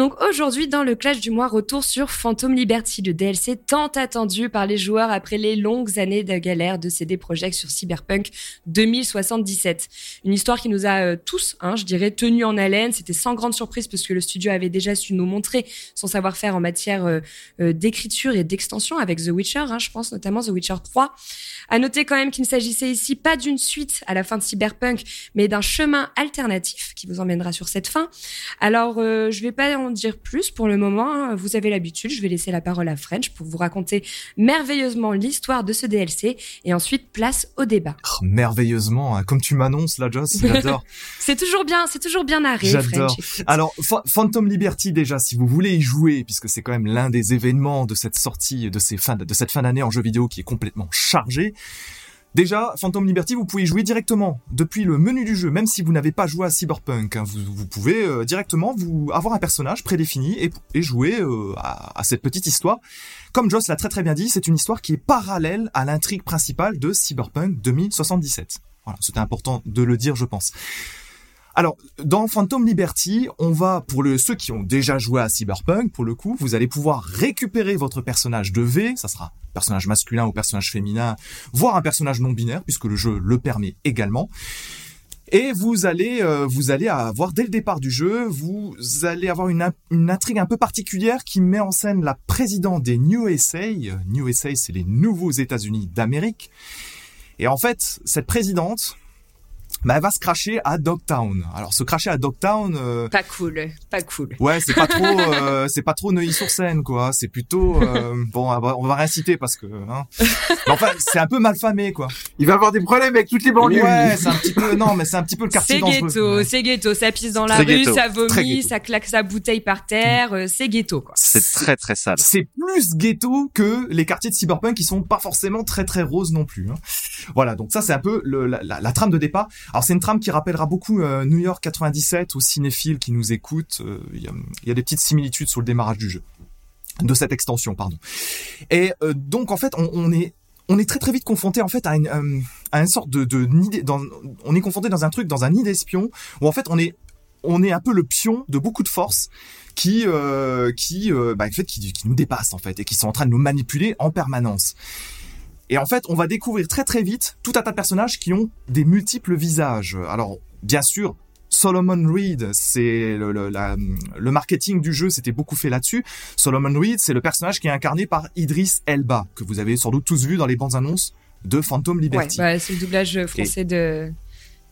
Donc Aujourd'hui, dans le clash du mois, retour sur Phantom Liberty, le DLC tant attendu par les joueurs après les longues années de galère de CD Projekt sur Cyberpunk 2077. Une histoire qui nous a euh, tous, hein, je dirais, tenus en haleine. C'était sans grande surprise parce que le studio avait déjà su nous montrer son savoir-faire en matière euh, euh, d'écriture et d'extension avec The Witcher, hein, je pense notamment The Witcher 3. À noter quand même qu'il ne s'agissait ici pas d'une suite à la fin de Cyberpunk, mais d'un chemin alternatif qui vous emmènera sur cette fin. Alors, je vais pas dire plus pour le moment. hein. Vous avez l'habitude. Je vais laisser la parole à French pour vous raconter merveilleusement l'histoire de ce DLC et ensuite place au débat. Oh, merveilleusement, hein. comme tu m'annonces là, Joss, j'adore. C'est toujours bien, c'est toujours bien narré, J'adore. Alors, Ph- Phantom Liberty déjà, si vous voulez y jouer, puisque c'est quand même l'un des événements de cette sortie, de ces fins, de cette fin d'année en jeu vidéo qui est complètement chargé. Déjà, Phantom Liberty, vous pouvez jouer directement depuis le menu du jeu, même si vous n'avez pas joué à Cyberpunk. hein. vous, pouvez euh, directement vous avoir un personnage prédéfini et, et jouer euh, à, à cette petite histoire. Comme Joss l'a très très bien dit, c'est une histoire qui est parallèle à l'intrigue principale de Cyberpunk 2077. Voilà, c'était important de le dire, je pense. Alors, dans Phantom Liberty, on va, pour le, ceux qui ont déjà joué à Cyberpunk, pour le coup, vous allez pouvoir récupérer votre personnage de V, ça sera personnage masculin ou personnage féminin, voire un personnage non binaire, puisque le jeu le permet également. Et vous allez, euh, vous allez avoir dès le départ du jeu, vous allez avoir une, in- une intrigue un peu particulière qui met en scène la présidente des New USA. New USA, c'est les nouveaux États-Unis d'Amérique. Et en fait, cette présidente, bah, elle va se cracher à Dogtown. Alors, se cracher à Dogtown, euh, Pas cool, pas cool. ouais, c'est pas trop, euh, c'est pas trop Neuilly-sur-Seine, quoi. C'est plutôt, euh, bon, on va, on va rien citer parce que, hein. Mais enfin, c'est un peu mal famé, quoi. Il va avoir des problèmes avec toutes les banlieues. Ouais, c'est un petit peu, non, mais c'est un petit peu le quartier C'est ghetto, Ouais. c'est ghetto. Ça pisse dans la rue, ghetto. ça vomit, ça claque sa bouteille par terre. euh, C'est ghetto, quoi. C'est très très sale. C'est plus ghetto que les quartiers de cyberpunk qui sont pas forcément très très roses non plus. hein. Voilà, donc ça c'est un peu le- la, la- la trame de départ. Alors c'est une trame qui rappellera beaucoup euh, New York 97 aux cinéphiles qui nous écoutent. Euh, Il y, a, des petites similitudes sur le démarrage du jeu, de cette extension, pardon. Et euh, donc en fait on, est on est très très vite confronté en fait à une, à une sorte de, de dans, on est confronté dans un truc dans un nid d'espions où en fait on est on est un peu le pion de beaucoup de forces qui qui bah, en fait qui, qui nous dépassent en fait et qui sont en train de nous manipuler en permanence. Et en fait, on va découvrir très très vite tout un tas de personnages qui ont des multiples visages. Alors, bien sûr, Solomon Reed, c'est le, le, la- le marketing du jeu, c'était beaucoup fait là-dessus. Solomon Reed, c'est le personnage qui est incarné par Idris Elba, que vous avez sans doute tous vu dans les bandes annonces de Phantom Ouais, Liberty. bah, c'est le doublage français de,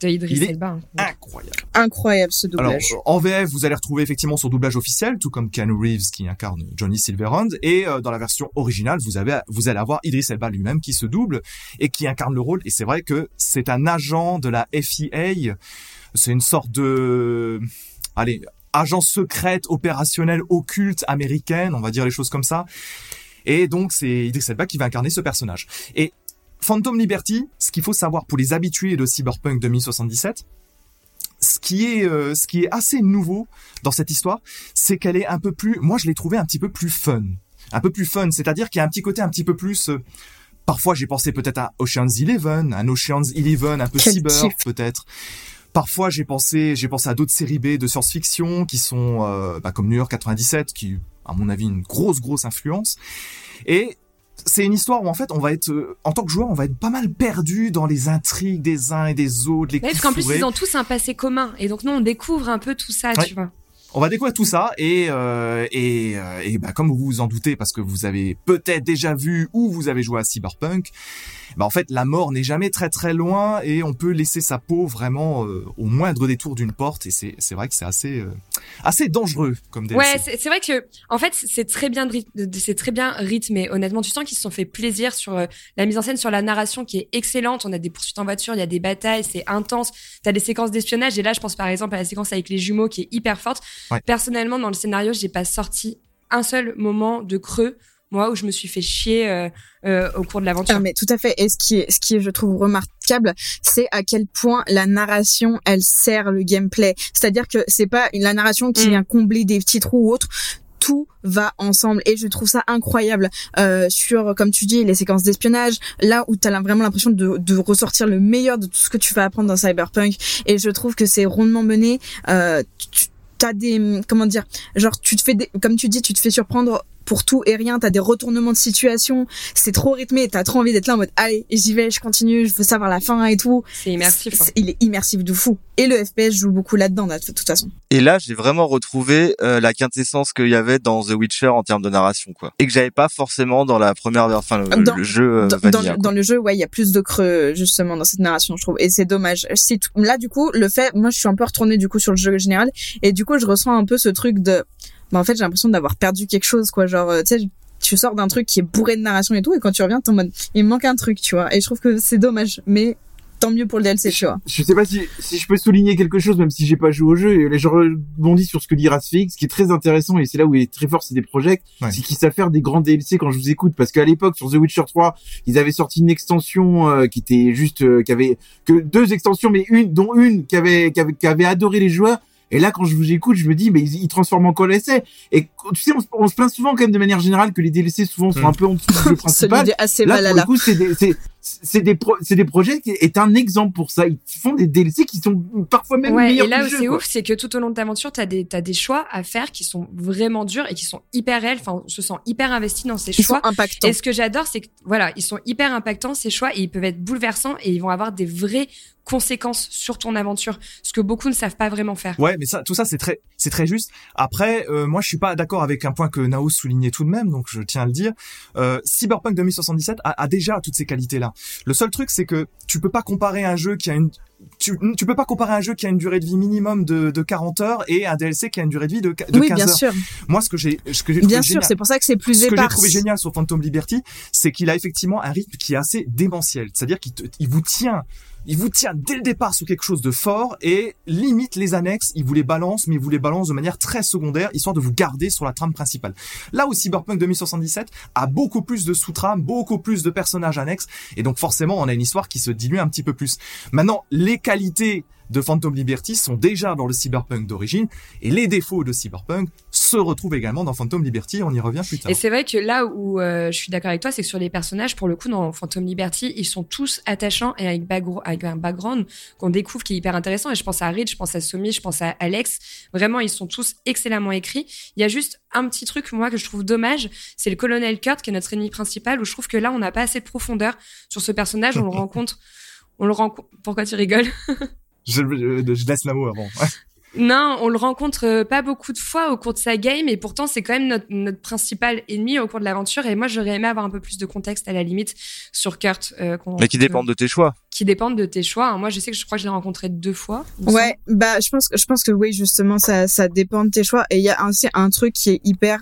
de Il est Elba. hein. Incroyable. Incroyable ce doublage. en VF, vous allez retrouver effectivement son doublage officiel, tout comme Keanu Reeves qui incarne Johnny Silverhand, et euh, dans la version originale, vous avez, vous allez avoir Idris Elba lui-même qui se double et qui incarne le rôle. Et c'est vrai que c'est un agent de la FIA. C'est une sorte de, allez, agence secrète, opérationnelle, occulte américaine, on va dire les choses comme ça. Et donc, c'est Idris Elba qui va incarner ce personnage. Et Phantom Liberty, ce qu'il faut savoir pour les habitués de Cyberpunk 2077, ce qui est euh, ce qui est assez nouveau dans cette histoire, c'est qu'elle est un peu plus moi je l'ai trouvé un petit peu plus fun. Un peu plus fun, c'est-à-dire qu'il y a un petit côté un petit peu plus euh, Parfois, j'ai pensé peut-être à Ocean's Eleven, un Ocean's Eleven un peu Quel cyber peut-être. Parfois, j'ai pensé, j'ai pensé à d'autres séries B de science-fiction qui sont euh, bah, comme New York 97, qui, à mon avis, une grosse grosse influence. Et c'est une histoire où en fait, on va être, euh, en tant que joueur, on va être pas mal perdu dans les intrigues des uns et des autres, les Ouais, parce qu'en plus, ils ont tous un passé commun. Et donc, nous, on découvre un peu tout ça, Ouais. tu vois. On va découvrir tout ça et euh, et, euh, et bah, comme vous vous en doutez parce que vous avez peut-être déjà vu ou vous avez joué à Cyberpunk, bah en fait la mort n'est jamais très très loin et on peut laisser sa peau vraiment euh, au moindre détour d'une porte et c'est c'est vrai que c'est assez euh, assez dangereux comme DLC. Ouais, c'est c'est vrai que en fait c'est très bien c'est très bien rythmé. Honnêtement, tu sens qu'ils se sont fait plaisir sur euh, la mise en scène, sur la narration qui est excellente. On a des poursuites en voiture, il y a des batailles, c'est intense. T'as des séquences d'espionnage et là, je pense par exemple à la séquence avec les jumeaux qui est hyper forte. Ouais. Personnellement, dans le scénario, j'ai pas sorti un seul moment de creux. Moi, où je me suis fait chier euh, euh, au cours de l'aventure. Ah, mais tout à fait. Et ce qui est, ce qui est, je trouve, remarquable, c'est à quel point la narration, elle sert le gameplay. C'est-à-dire que c'est pas la narration qui Mm. vient combler des petits trous ou autres. Tout va ensemble et je trouve ça incroyable euh, sur, comme tu dis, les séquences d'espionnage, là où tu as vraiment l'impression de, de ressortir le meilleur de tout ce que tu vas apprendre dans Cyberpunk. Et je trouve que c'est rondement mené. Euh, tu- t'as des comment dire genre tu te fais des, comme tu dis tu te fais surprendre pour tout et rien t'as des retournements de situation c'est trop rythmé t'as trop envie d'être là en mode allez j'y vais je continue je veux savoir la fin et tout C'est immersif. hein. Il est immersif de fou et le FPS joue beaucoup là-dedans là, de toute façon Et là, j'ai vraiment retrouvé euh, la quintessence qu'il y avait dans The Witcher en termes de narration, quoi. Et que j'avais pas forcément dans la première, enfin le, Dans- le jeu euh, dans, dans vanilla. le, dans le jeu ouais il y a plus de creux justement dans cette narration je trouve et c'est dommage si t- là du coup le fait moi je suis un peu retournée du coup sur le jeu général et du coup je ressens un peu ce truc de bah en fait j'ai l'impression d'avoir perdu quelque chose quoi genre euh, tu sais tu sors d'un truc qui est bourré de narration et tout et quand tu reviens t'es en mode il me manque un truc tu vois et je trouve que c'est dommage mais tant mieux pour le DLC tu vois Je sais pas si, si je peux souligner quelque chose, même si j'ai pas joué au jeu. Et je rebondis sur ce que dit Rasfix, ce qui est très intéressant, et c'est là où il est très fort, c'est des projets, Ouais. c'est qu'ils savent faire des grands DLC quand je vous écoute. Parce qu'à l'époque, sur The Witcher 3, ils avaient sorti une extension euh, qui était juste, euh, qui avait que deux extensions, mais une, dont une qui avait, qui avait, qui avait adoré les joueurs. Et là, quand je vous écoute, je me dis, mais ils, ils transforment encore l'essai. Et tu sais, on, se- on se plaint souvent quand même de manière générale que les DLC souvent sont Mm. un peu en dessous du jeu celui principal. de assez Là, pour le coup, c'est des, c'est, c'est des, pro- c'est des projets qui est un exemple pour ça. Ils font des DLC qui sont parfois même Ouais, meilleurs et là que où le jeu, c'est ouf, c'est que tout au long de ta aventure, t'as des, t'as des choix à faire qui sont vraiment durs et qui sont hyper réels. Enfin, on se sent hyper investi dans ces ils sont choix. impactants Et ce que j'adore, c'est que voilà, ils sont hyper impactants ces choix et ils peuvent être bouleversants et ils vont avoir des vraies conséquences sur ton aventure, ce que beaucoup ne savent pas vraiment faire. Ouais, mais ça, tout ça, c'est très, c'est très juste. Après, euh, moi, je suis pas d'accord avec un point que Nao soulignait tout de même, donc je tiens à le dire. Euh, Cyberpunk 2077 a, a déjà toutes ces qualités-là. Le seul truc, c'est que tu peux pas comparer un jeu qui a une, tu, tu peux pas comparer un jeu qui a une durée de vie minimum de, de 40 heures et un DLC qui a une durée de vie de, de oui 15 bien heures. sûr Moi, ce que j'ai, ce que j'ai trouvé bien sûr génial, c'est pour ça que c'est plus ce que j'ai trouvé génial sur Phantom Liberty, c'est qu'il a effectivement un rythme qui est assez démentiel. C'est-à-dire qu'il te- il vous tient, il vous tient dès le départ sur quelque chose de fort et limite les annexes, il vous les balance, mais il vous les balance de manière très secondaire, histoire de vous garder sur la trame principale. Là où Cyberpunk 2077 a beaucoup plus de sous-trames, beaucoup plus de personnages annexes, et donc forcément on a une histoire qui se dilue un petit peu plus. Maintenant, les qualités de Phantom Liberty sont déjà dans le Cyberpunk d'origine, et les défauts de Cyberpunk se retrouvent également dans Phantom Liberty, on y revient plus tard. Et c'est vrai que là où euh, je suis d'accord avec toi, c'est que sur les personnages, pour le coup, dans Phantom Liberty, ils sont tous attachants et avec, avec un background qu'on découvre qui est hyper intéressant. Et je pense à Reed, je pense à Somi, je pense à Alex. Vraiment, ils sont tous excellemment écrits. Il y a juste un petit truc, moi, que je trouve dommage, c'est le colonel Kurt, qui est notre ennemi principal, où je trouve que là, on n'a pas assez de profondeur sur ce personnage. On le rencontre. On le rencontre. Pourquoi tu rigoles? Je, je, je laisse l'amour avant. Non, on le rencontre euh, pas beaucoup de fois au cours de sa game et pourtant c'est quand même notre, notre principal ennemi au cours de l'aventure et moi j'aurais aimé avoir un peu plus de contexte à la limite sur Kurt. euh, Mais qui dépendent de tes choix. Qui dépendent de tes choix. Moi je sais que je crois que je l'ai rencontré deux fois. Ouais, bah je pense que je pense que oui justement ça ça dépend de tes choix et il y a aussi un truc qui est hyper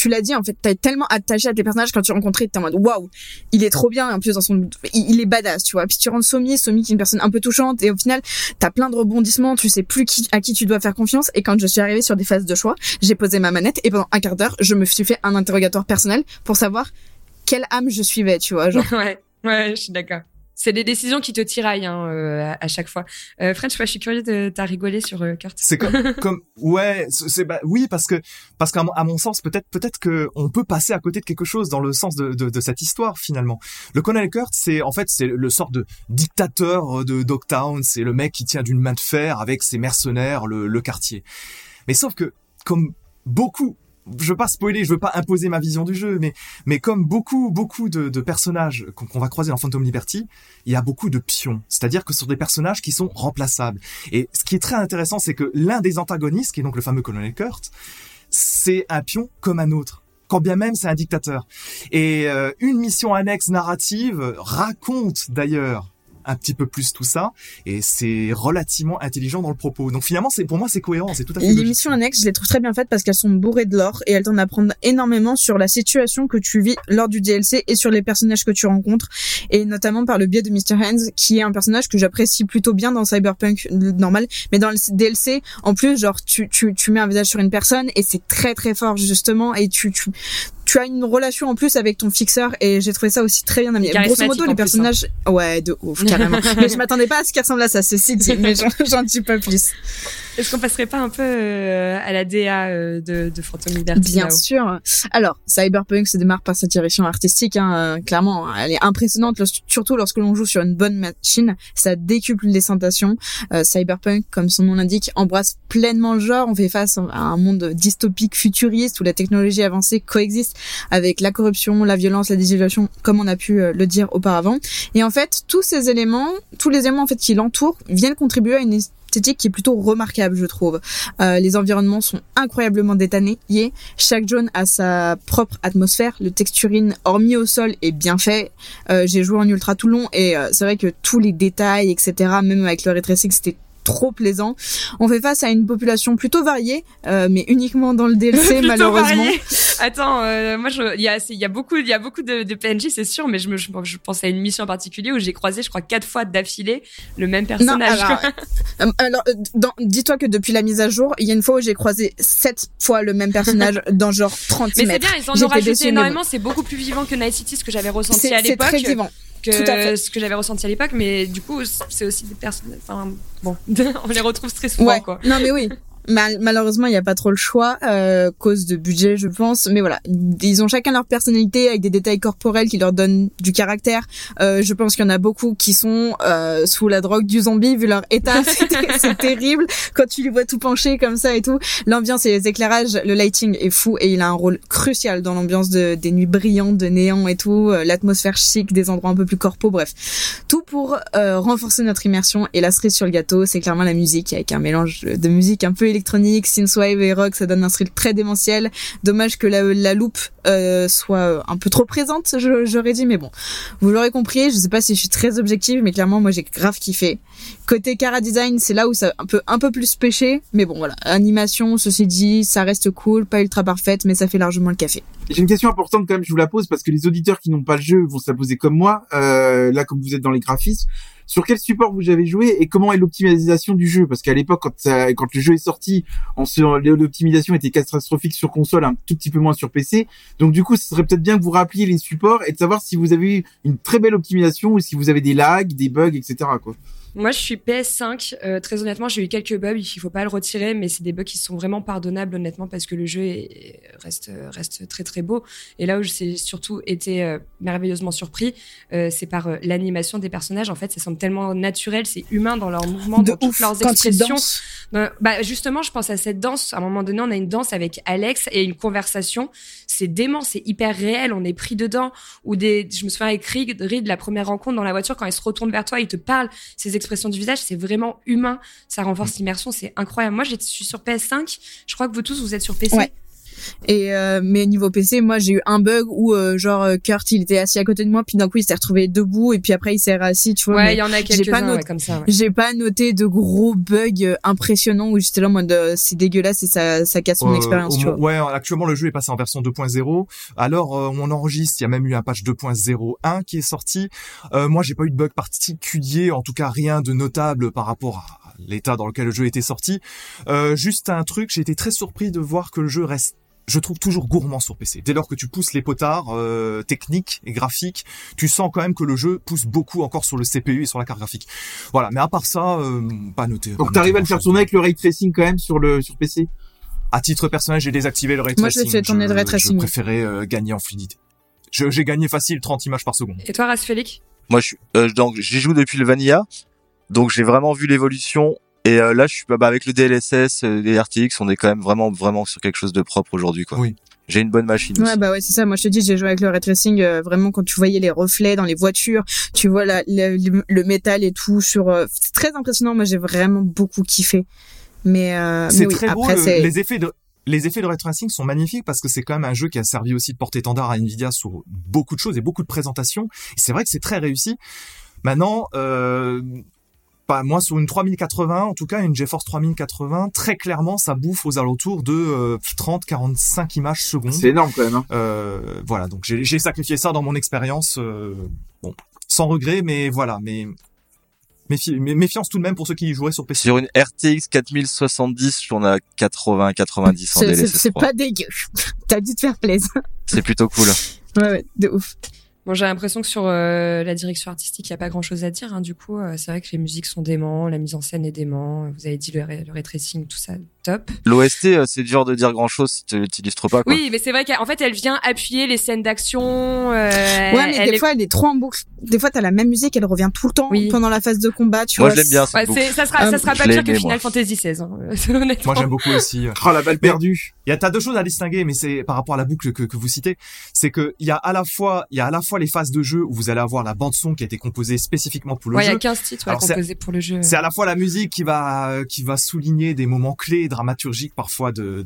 tu l'as dit en fait t'es tellement attaché à tes personnages quand tu rencontres t'es en mode waouh il est trop bien en plus dans son il, il est badass tu vois puis tu rentres Somi Somi qui est une personne un peu touchante et au final t'as plein de rebondissements tu sais plus qui à qui tu dois faire confiance et quand je suis arrivée sur des phases de choix j'ai posé ma manette et pendant un quart d'heure je me suis fait un interrogatoire personnel pour savoir quelle âme je suivais tu vois genre ouais, ouais, je suis d'accord. C'est des décisions qui te tiraillent hein, euh, à, à chaque fois. Euh, French, je suis curieux de t'as rigolé sur euh, Kurt. C'est comme, comme, ouais, c'est c'est- bah, oui, parce que, parce qu'à mon, à mon sens, peut-être, peut-être que on peut passer à côté de quelque chose dans le sens de, de, de cette histoire finalement. Le colonel Kurt, c'est en fait, c'est le sort de dictateur de Dogtown, c'est le mec qui tient d'une main de fer avec ses mercenaires, le, le quartier. Mais sauf que, comme beaucoup, je veux pas spoiler, je veux pas imposer ma vision du jeu, mais, mais comme beaucoup, beaucoup de, personnages qu'on qu'on va croiser dans Phantom Liberty, il y a beaucoup de pions. C'est-à-dire que ce sont des personnages qui sont remplaçables. Et ce qui est très intéressant, c'est que l'un des antagonistes, qui est donc le fameux colonel Kurt, c'est un pion comme un autre. Quand bien même c'est un dictateur. Et euh, une mission annexe narrative raconte d'ailleurs un petit peu plus tout ça, et c'est relativement intelligent dans le propos. Donc finalement, c'est pour moi c'est cohérent, c'est tout à fait Les missions annexes, je les trouve très bien faites parce qu'elles sont bourrées de lore et elles t'en apprennent énormément sur la situation que tu vis lors du DLC et sur les personnages que tu rencontres et notamment par le biais de Mr. Hands qui est un personnage que j'apprécie plutôt bien dans Cyberpunk normal mais dans le DLC en plus genre tu tu tu mets un visage sur une personne et c'est très très fort justement et tu tu tu as une relation en plus avec ton fixeur et j'ai trouvé ça aussi très bien amené. Grosso modo, les plus, hein. personnages, ouais, de ouf, carrément. mais je m'attendais pas à ce qui ressemble à ça, ceci dit, mais j'en j'en dis pas plus. Est-ce qu'on passerait pas un peu euh, à la DA euh, de, de Phantom Liberty Bien sûr. Alors, Cyberpunk se démarre par sa direction artistique, hein, euh, clairement. hein. Elle est impressionnante, surtout lorsque l'on joue sur une bonne machine. Ça décuple les sensations. Euh, Cyberpunk, comme son nom l'indique, embrasse pleinement le genre. On fait face à un monde dystopique, futuriste, où la technologie avancée coexiste avec la corruption, la violence, la désillusion, comme on a pu euh, le dire auparavant. Et en fait, tous ces éléments, tous les éléments en fait qui l'entourent, viennent contribuer à une qui est plutôt remarquable, je trouve. Euh, les environnements sont incroyablement détaillés. Chaque zone a sa propre atmosphère. Le texturine, hormis au sol, est bien fait. Euh, J'ai joué en ultra tout long et euh, c'est vrai que tous les détails, etc., même avec le ray c'était trop plaisant. On fait face à une population plutôt variée, euh, mais uniquement dans le DLC malheureusement. Attends, euh, moi, il y a, c'est- il y a beaucoup, il y a beaucoup de, de PNJ, c'est sûr, mais je me, je, je pense à une mission en particulier où j'ai croisé, je crois, quatre fois d'affilée le même Non, personnage. alors, euh, alors dis-toi que depuis la mise à jour, il y a une fois où j'ai croisé sept fois le même personnage dans genre 30 mais c'est mètres. bien, ils en ont rajouté mais énormément. C'est beaucoup plus vivant que Night City, ce que j'avais ressenti C'est à c'est l'époque. très vivant. Que Tout à fait. ce que j'avais ressenti à l'époque, mais du coup, c'est aussi des personnes. Enfin, bon, on les retrouve très souvent, Ouais. quoi. Non mais oui. Mal- malheureusement, il n'y a pas trop le choix, euh, cause de budget, je pense. Mais voilà, ils ont chacun leur personnalité avec des détails corporels qui leur donnent du caractère. Euh, je pense qu'il y en a beaucoup qui sont euh, sous la drogue du zombie vu leur état. C'est terrible quand tu les vois tout penchés comme ça et tout. L'ambiance et les éclairages, le lighting est fou et il a un rôle crucial dans l'ambiance de, des nuits brillantes, de néant et tout, euh, l'atmosphère chic, des endroits un peu plus corpaux, bref. Tout pour euh, renforcer notre immersion et la cerise sur le gâteau, c'est clairement la musique avec un mélange de musique un peu électronique, synthwave et rock, ça donne un style très démentiel. Dommage que la, loupe euh, soit un peu trop présente, j'aurais dit, mais bon, vous l'aurez compris. Je sais pas si je suis très objective, mais clairement moi j'ai grave kiffé. Côté cara design, c'est là où ça un un peu plus pêché, mais bon voilà, animation, ceci dit, ça reste cool, pas ultra parfaite, mais ça fait largement le café. J'ai une question importante quand même, je vous la pose parce que les auditeurs qui n'ont pas le jeu vont se la poser comme moi. Euh, là, comme vous êtes dans les graphismes, sur quel support vous avez joué et comment est l'optimisation du jeu? Parce qu'à l'époque, quand, le jeu est sorti, l'optimisation était catastrophique sur console, un tout petit peu moins sur PC. Donc du coup, ce serait peut-être bien que vous rappeliez les supports et de savoir si vous avez eu une très belle optimisation ou si vous avez des lags, des bugs, etc. Quoi. Moi, je suis PS5. Euh, très honnêtement, j'ai eu quelques bugs. Il faut pas le retirer, mais c'est des bugs qui sont vraiment pardonnables, honnêtement, parce que le jeu est- reste reste très très beau. Et là où j'ai surtout été euh, merveilleusement surpris, euh, c'est par l'animation des personnages. En fait, ça semble tellement naturel, c'est humain dans leurs mouvements, De dans toutes leurs expressions. bah justement, je pense à cette danse. À un moment donné, on a une danse avec Alex et une conversation. C'est dément, c'est hyper réel. On est pris dedans. Ou des, je me souviens avec Reed, Reed, la première rencontre dans la voiture, quand il se retourne vers toi, il te parle. Ses expressions du visage, c'est vraiment humain. Ça renforce l'immersion, c'est incroyable. Moi, je suis sur PS5. Je crois que vous tous, vous êtes sur PC. Ouais. Et euh, mais niveau PC, moi j'ai eu un bug où euh, genre euh, Kurt il était assis à côté de moi, puis d'un coup il s'est retrouvé debout et puis après il s'est rassis, tu vois. Ouais, il y en a quelques-uns ouais, comme ça. ouais. J'ai pas noté de gros bugs euh, impressionnants où j'étais là en mode euh, c'est dégueulasse et ça ça casse mon Euh, expérience, tu vois. Ouais, actuellement le jeu est passé en version 2.0. Alors euh, on enregistre, il y a même eu un patch 2.01 qui est sorti. Euh, moi, j'ai pas eu de bug particulier, en tout cas rien de notable par rapport à l'état dans lequel le jeu était sorti. Euh, juste un truc, j'ai été très surpris de voir que le jeu reste je trouve toujours gourmand sur PC. Dès lors que tu pousses les potards euh, techniques et graphiques, tu sens quand même que le jeu pousse beaucoup encore sur le CPU et sur la carte graphique. Voilà, mais à part ça, euh, pas noté. Donc t'arrives à le faire tourner avec le ray tracing quand même sur le sur PC. À titre personnel, j'ai désactivé le ray Moi, je tracing. fait tourner le ray Je tracing. préférais euh, gagner en fluidité. Je- J'ai gagné facile 30 images par seconde. Et toi, Rasfélix Moi, je suis, euh, donc, j'y joue depuis le Vanilla, donc j'ai vraiment vu l'évolution. Et euh, là, je suis bah, bah, avec le DLSS, euh, les RTX, on est quand même vraiment, vraiment sur quelque chose de propre aujourd'hui, quoi. Oui. J'ai une bonne machine. Ouais, aussi. bah ouais, c'est ça. Moi, je te dis, j'ai joué avec le ray tracing. euh, vraiment, quand tu voyais les reflets dans les voitures, tu vois la, la- le, le métal et tout sur. euh, c'est très impressionnant. Moi, j'ai vraiment beaucoup kiffé. Mais, euh, mais C'est oui, très beau. après, le- c'est. les effets de les effets de ray tracing sont magnifiques parce que c'est quand même un jeu qui a servi aussi de porte-étendard à Nvidia sur beaucoup de choses et beaucoup de présentations. Et c'est vrai que c'est très réussi. Maintenant, euh, pas moi sur une 3080, en tout cas une GeForce 3080, très clairement ça bouffe aux alentours de 30-45 images secondes. C'est énorme quand même. Hein. Euh, voilà, donc j'ai sacrifié ça dans mon expérience. euh, bon, sans regret, mais voilà, mais méfi- mé- méfiance tout de même pour ceux qui y joueraient sur PC. Sur une RTX 4070, j'en ai à 80, 90 en C'est, c'est, DLSS c'est 3. pas dégueu. T'as dû te faire plaisir. C'est plutôt cool. Ouais, ouais, de ouf. Bon, j'ai l'impression que sur euh, la direction artistique, il n'y a pas grand-chose à dire. Hein. Du coup, euh, c'est vrai que les musiques sont déments, la mise en scène est dément. Vous avez dit le, le ray tracing, tout ça, top. L'OST, euh, c'est dur de dire grand-chose si tu l'illustres pas. Quoi. Oui, mais c'est vrai qu'en fait, elle vient appuyer les scènes d'action. ouais, mais des fois, elle est trop en boucle. Des fois, t'as la même musique, elle revient tout le temps pendant la phase de combat. Tu moi, vois, je l'aime bien. Ouais, ça sera, ça sera pas pire que Final Fantasy XVI. Hein, moi, j'aime beaucoup aussi. Oh, la balle perdue. Il y a t'as deux choses à distinguer, mais c'est par rapport à la boucle que, que vous citez, c'est que il y a à la fois, il y a à la fois les phases de jeu où vous allez avoir la bande son qui a été composée spécifiquement pour le ouais, jeu. Il y a 15 titres ouais, composés pour le jeu. C'est à la fois la musique qui va qui va souligner des moments clés dramaturgiques parfois de,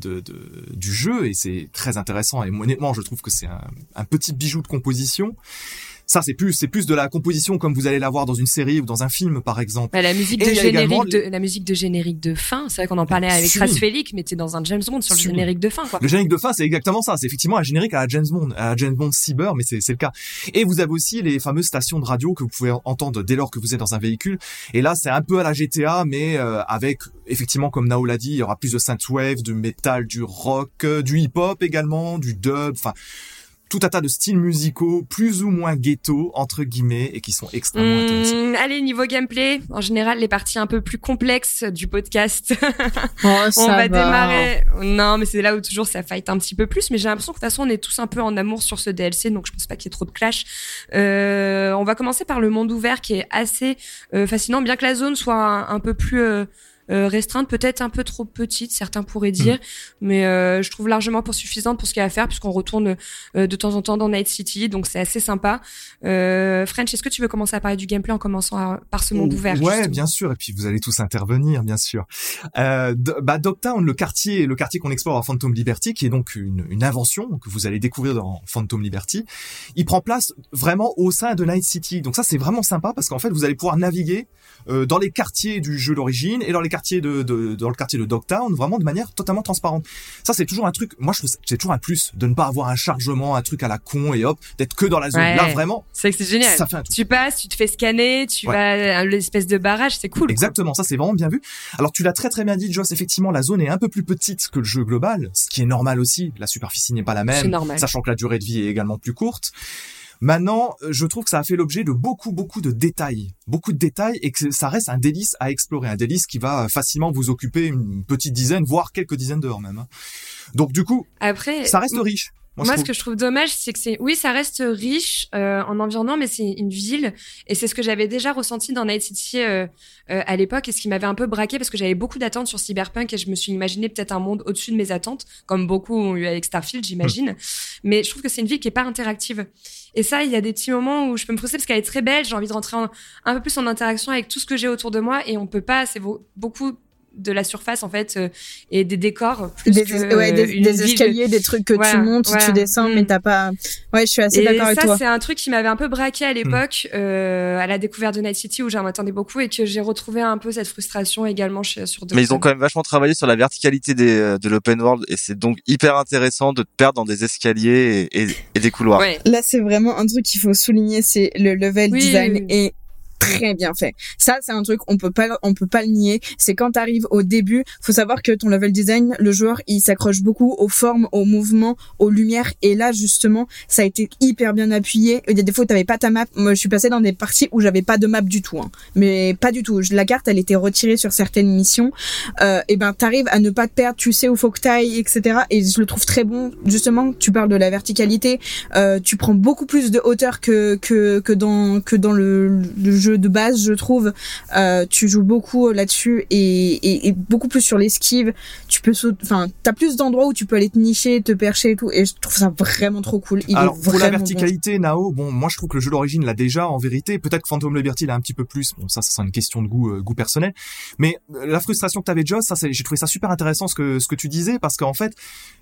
du jeu et c'est très intéressant et honnêtement je trouve que c'est un petit bijou de composition. Ça, c'est plus, c'est plus de la composition comme vous allez l'avoir dans une série ou dans un film, par exemple. Bah, la musique de générique de, la musique de générique de fin, c'est vrai qu'on en parlait avec Félix, mais t'es dans un James Bond sur le générique de fin, quoi. Le générique de fin, c'est exactement ça. C'est effectivement un générique à la James Bond, à la James Bond Cyber, mais c'est, c'est le cas. Et vous avez aussi les fameuses stations de radio que vous pouvez entendre dès lors que vous êtes dans un véhicule. Et là, c'est un peu à la GTA, mais euh, avec, effectivement, comme Nao l'a dit, il y aura plus de synthwave, du metal, du rock, euh, du hip-hop également, du dub, enfin, tout un tas de styles musicaux plus ou moins ghetto entre guillemets et qui sont extrêmement mmh, intéressants. Allez niveau gameplay, en général les parties un peu plus complexes du podcast. Oh, on va, va, démarrer. Non mais c'est là où toujours ça fight un petit peu plus, mais j'ai l'impression que de toute façon on est tous un peu en amour sur ce DLC, donc je pense pas qu'il y ait trop de clash. Euh, on va commencer par le monde ouvert qui est assez euh, fascinant, bien que la zone soit un, un peu plus euh, restreinte, peut-être un peu trop petite, certains pourraient dire, mmh. mais euh, je trouve largement pour suffisante pour ce qu'il y a à faire, puisqu'on retourne euh, de temps en temps dans Night City, donc c'est assez sympa. Euh, French, est-ce que tu veux commencer à parler du gameplay en commençant à, par ce monde ouvert Ouais, justement bien sûr, et puis vous allez tous intervenir, bien sûr. Euh, bah, Dogtown, le quartier, le quartier qu'on explore à Phantom Liberty, qui est donc une, une invention que vous allez découvrir dans Phantom Liberty, il prend place vraiment au sein de Night City. Donc ça, c'est vraiment sympa parce qu'en fait, vous allez pouvoir naviguer euh, dans les quartiers du jeu d'origine et dans les quartiers de, de, dans le quartier de Dogtown vraiment de manière totalement transparente. Ça c'est toujours un truc. Moi je trouve c'est toujours un plus de ne pas avoir un chargement, un truc à la con et hop d'être que dans la zone. Ouais. Là vraiment. C'est que c'est génial. Ça fait un truc. Tu passes, tu te fais scanner, tu Ouais. vas à l'espèce de barrage, c'est cool. Exactement, ça c'est vraiment bien vu. Alors tu l'as très très bien dit Joss, effectivement la zone est un peu plus petite que le jeu global, ce qui est normal aussi, la superficie n'est pas la C'est même, normal. sachant que la durée de vie est également plus courte. Maintenant, euh, je trouve que ça a fait l'objet de beaucoup beaucoup de détails, beaucoup de détails et que ça reste un délice à explorer, un délice qui va facilement vous occuper une petite dizaine, voire quelques dizaines d'heures même. hein. Donc du coup, Après, ça reste riche. Moi, ce que je trouve dommage, c'est que c'est, oui, ça reste riche euh, en environnement, mais c'est une ville, et c'est ce que j'avais déjà ressenti dans Night City euh, euh, à l'époque, et ce qui m'avait un peu braqué parce que j'avais beaucoup d'attentes sur Cyberpunk, et je me suis imaginé peut-être un monde au-dessus de mes attentes, comme beaucoup ont eu avec Starfield, j'imagine. Mais je trouve que c'est une ville qui est pas interactive. Et ça, il y a des petits moments où je peux me frustrer parce qu'elle est très belle, j'ai envie de rentrer en- un peu plus en interaction avec tout ce que j'ai autour de moi, et on peut pas. C'est beau- beaucoup de la surface en fait euh, et des décors plus des, que, ouais, des, une des ville. escaliers, des trucs que tu montes, voilà. tu descends, mais Mm. t'as pas. Ouais, je suis assez Et d'accord avec ça, toi. c'est un truc qui m'avait un peu braqué à l'époque, euh, à la découverte de Night City, où j'en attendais beaucoup et que j'ai retrouvé un peu cette frustration également chez, sur Mais ils ont quand même vachement travaillé sur la verticalité des, euh, de l'open world et c'est donc hyper intéressant de te perdre dans des escaliers et, et, et des couloirs. Ouais. Là, c'est vraiment un truc qu'il faut souligner, c'est le level Oui, design oui, oui. est très bien fait. Ça, c'est un truc on peut pas on peut pas le nier. C'est quand t'arrives au début, faut savoir que ton level design, le joueur, il s'accroche beaucoup aux formes, aux mouvements, aux lumières. Et là, justement, ça a été hyper bien appuyé. Il y a des fois t'avais pas ta map. Moi, je suis passée dans des parties où j'avais pas de map du tout. hein. Mais pas du tout. La carte, elle était retirée sur certaines missions. Euh, et ben, t'arrives à ne pas te perdre. Tu sais où faut que t'ailles, etc. Et je le trouve très bon. Justement, tu parles de la verticalité. Euh, tu prends beaucoup plus de hauteur que que que dans que dans le jeu de base, je trouve. Euh, tu joues beaucoup là-dessus et, et, et beaucoup plus sur l'esquive. Tu peux sauter, enfin, t'as plus d'endroits où tu peux aller te nicher, te percher et tout. Et je trouve ça vraiment trop cool. Il Alors est pour la bon. verticalité, Nao, bon, moi je trouve que le jeu d'origine l'a déjà en vérité. Peut-être que Phantom Liberty l'a un petit peu plus. Bon, ça, ça c'est une question de goût, euh, goût personnel. Mais euh, la frustration que t'avais, Joss, ça, c'est- j'ai trouvé ça super intéressant ce que ce que tu disais parce qu'en fait,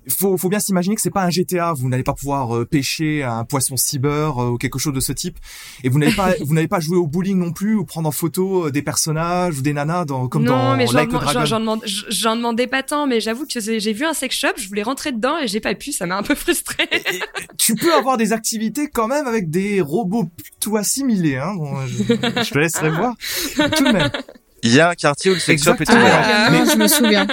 faut faut bien s'imaginer que c'est pas un GTA. Vous n'allez pas pouvoir euh, pêcher un poisson cyber euh, ou quelque chose de ce type. Et vous n'avez pas vous n'avez pas joué au bowling non plus ou prendre en photo euh, des personnages ou des nanas dans comme non, dans mais j'en Like Dragon. j'en- demandais pas tant, mais j'avoue que j'ai vu un sex shop, je voulais rentrer dedans et j'ai pas pu, ça m'a un peu frustré. Et- et tu peux avoir des activités quand même avec des robots plutôt assimilés. Hein. Bon, je, je te laisserai voir. Tout de même. Il y a un quartier où le sex shop est ouvert. Ah, Ah. non, je me souviens.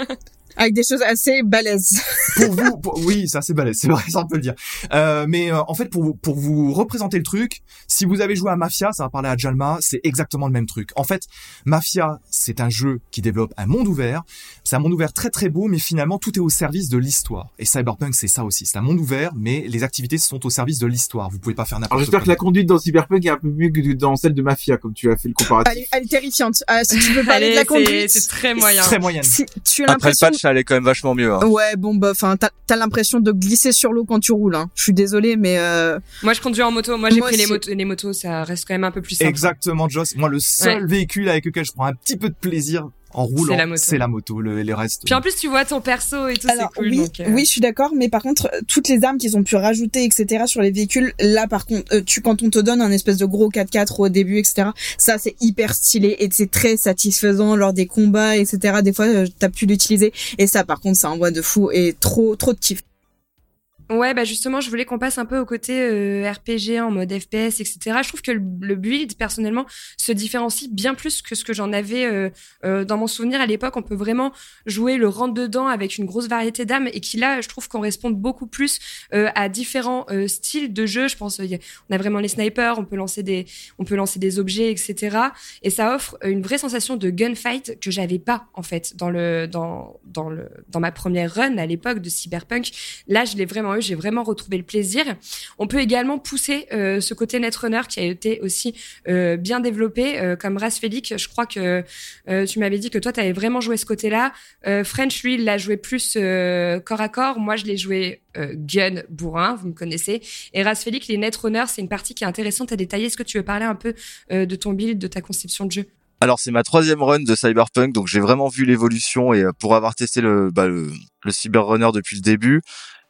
Avec des choses assez balèzes. pour vous, pour- oui, ça c'est balèze, c'est vrai, ça on peut le dire. Euh, mais euh, en fait, pour vous, pour vous représenter le truc, si vous avez joué à Mafia, ça va parler à Jalma, c'est exactement le même truc. En fait, Mafia, c'est un jeu qui développe un monde ouvert. C'est un monde ouvert très très beau, mais finalement tout est au service de l'histoire. Et Cyberpunk, c'est ça aussi. C'est un monde ouvert, mais les activités sont au service de l'histoire. Vous pouvez pas faire Alors n'importe j'espère quoi. que la conduite dans Cyberpunk est un peu mieux que dans celle de Mafia, comme tu as fait le comparatif. elle est terrifiante. Ah, si tu veux parler Allez, de la conduite, c'est très moyen. Très moyenne. si tu as l'impression ça allait quand même vachement mieux. hein. Ouais, bon bah, enfin, t'as t'as l'impression de glisser sur l'eau quand tu roules. Hein. Je suis désolée, mais euh, Moi, je conduis en moto. Moi, j'ai pris les motos. Les motos, ça reste quand même un peu plus simple. Exactement, Joss. Moi, le seul véhicule avec lequel je prends un petit peu de plaisir en roulant, la moto. c'est la moto. Le, les restes. Puis en plus, tu vois ton perso et tout, c'est alors cool. oui, donc, euh, oui, je suis d'accord, mais par contre, toutes les armes qu'ils ont pu rajouter, etc., sur les véhicules, là, par contre, euh, tu quand on te donne un espèce de gros 4x4 au début, etc., ça c'est hyper stylé et c'est très satisfaisant lors des combats, etc. Des fois, euh, t'as pu l'utiliser et ça, par contre, ça envoie de fou et trop, trop de kiff. Ouais, bah justement, je voulais qu'on passe un peu au côté euh, RPG en mode FPS, etc. Je trouve que le, build, personnellement, se différencie bien plus que ce que j'en avais euh, euh, dans mon souvenir à l'époque. On peut vraiment jouer le rentre-dedans avec une grosse variété d'armes et qui, là, je trouve qu'on répond beaucoup plus à différents styles de jeu. Je pense, on a vraiment les snipers, on peut lancer des, objets, etc. Et ça offre une vraie sensation de gunfight que j'avais pas, en fait, dans le, dans le, dans ma première run à l'époque de Cyberpunk. Là, je l'ai vraiment eu, j'ai vraiment retrouvé le plaisir. On peut également pousser euh, ce côté Netrunner qui a été aussi euh, bien développé, euh, comme Ras Félix. Je crois que tu m'avais dit que toi, tu avais vraiment joué ce côté-là. French, lui, il l'a joué plus corps à corps. Moi, je l'ai joué gun, bourrin, vous me connaissez. Et Ras Félix, les Netrunner, c'est une partie qui est intéressante à détailler. Est-ce que tu veux parler un peu de ton build, de ta conception de jeu? Alors c'est ma troisième run de Cyberpunk, donc j'ai vraiment vu l'évolution et pour avoir testé bah, le Cyberrunner depuis le début,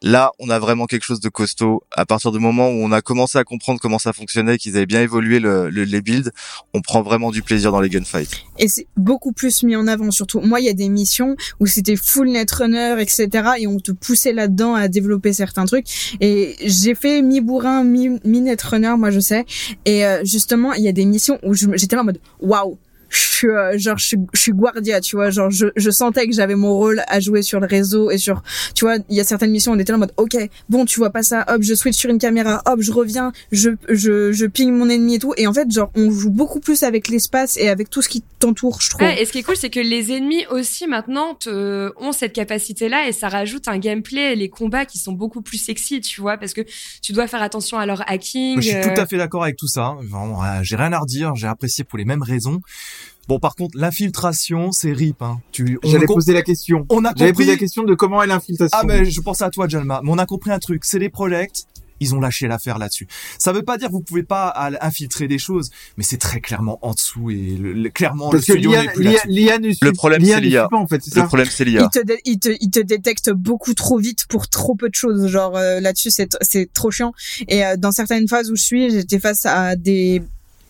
là on a vraiment quelque chose de costaud. À partir du moment où on a commencé à comprendre comment ça fonctionnait, qu'ils avaient bien évolué le, le- les builds, on prend vraiment du plaisir dans les gunfights. Et c'est beaucoup plus mis en avant, surtout. Moi, il y a des missions où c'était full netrunner, etc. Et on te poussait là-dedans à développer certains trucs. Et j'ai fait mi-bourrin, mi- mi-netrunner, moi, je sais. Et euh, justement, il y a des missions où j'étais en mode, waouh je suis euh, genre je suis, je suis guardia tu vois genre je, je sentais que j'avais mon rôle à jouer sur le réseau et sur tu vois il y a certaines missions où on était là en mode ok bon tu vois pas ça hop je switch sur une caméra hop je reviens je je je ping mon ennemi et tout et en fait genre on joue beaucoup plus avec l'espace et avec tout ce qui t'entoure je trouve Ouais, et ce qui est cool, c'est que les ennemis aussi maintenant te- ont cette capacité-là et ça rajoute un gameplay et les combats qui sont beaucoup plus sexy, tu vois, parce que tu dois faire attention à leur hacking. Je suis euh, tout à fait d'accord avec tout ça. Vraiment, euh, j'ai rien à redire. J'ai apprécié pour les mêmes raisons. Bon, par contre, l'infiltration, c'est rip. Hein. Tu, J'allais poser la question. on a J'avais compris. posé la question de comment est l'infiltration. Ah, mais je pense à toi, Jalma. Mais on a compris un truc. C'est les projects. Ils ont lâché l'affaire là-dessus. Ça veut pas dire que vous pouvez pas infiltrer des choses, mais c'est très clairement en dessous et le- le- clairement Parce le studio n'est plus l'IA, ne suit, problème, l'IA c'est ne l'IA. suit pas en fait, c'est Le ça. problème c'est il l'IA. te, il te, il te détecte beaucoup trop vite pour trop peu de choses. Genre euh, là-dessus, c'est c'est trop chiant. Et euh, dans certaines phases où je suis, j'étais face à des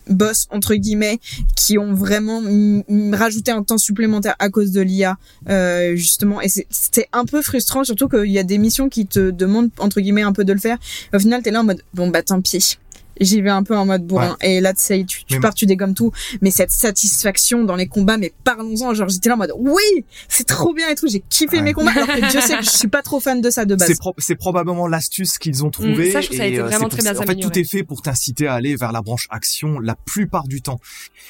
boss entre guillemets qui ont vraiment rajouté un temps supplémentaire à cause de l'IA euh, justement. Et c'est- un peu frustrant surtout qu'il y a des missions qui te demandent entre guillemets un peu de le faire. Au final t'es là en mode bon bah tant pis j'y vais un peu en mode bourrin et là tu sais tu, tu pars tu dégommes tout mais cette satisfaction dans les combats mais parlons-en genre j'étais là en mode oui c'est trop bien et tout j'ai kiffé Ouais. mes combats alors que Dieu sait que je suis pas trop fan de ça de base C'est pro- c'est probablement l'astuce qu'ils ont trouvée. Mm, ça, je trouve ça a été euh, vraiment très pour- bien En fait, tout est fait pour t'inciter à aller vers la branche action la plupart du temps.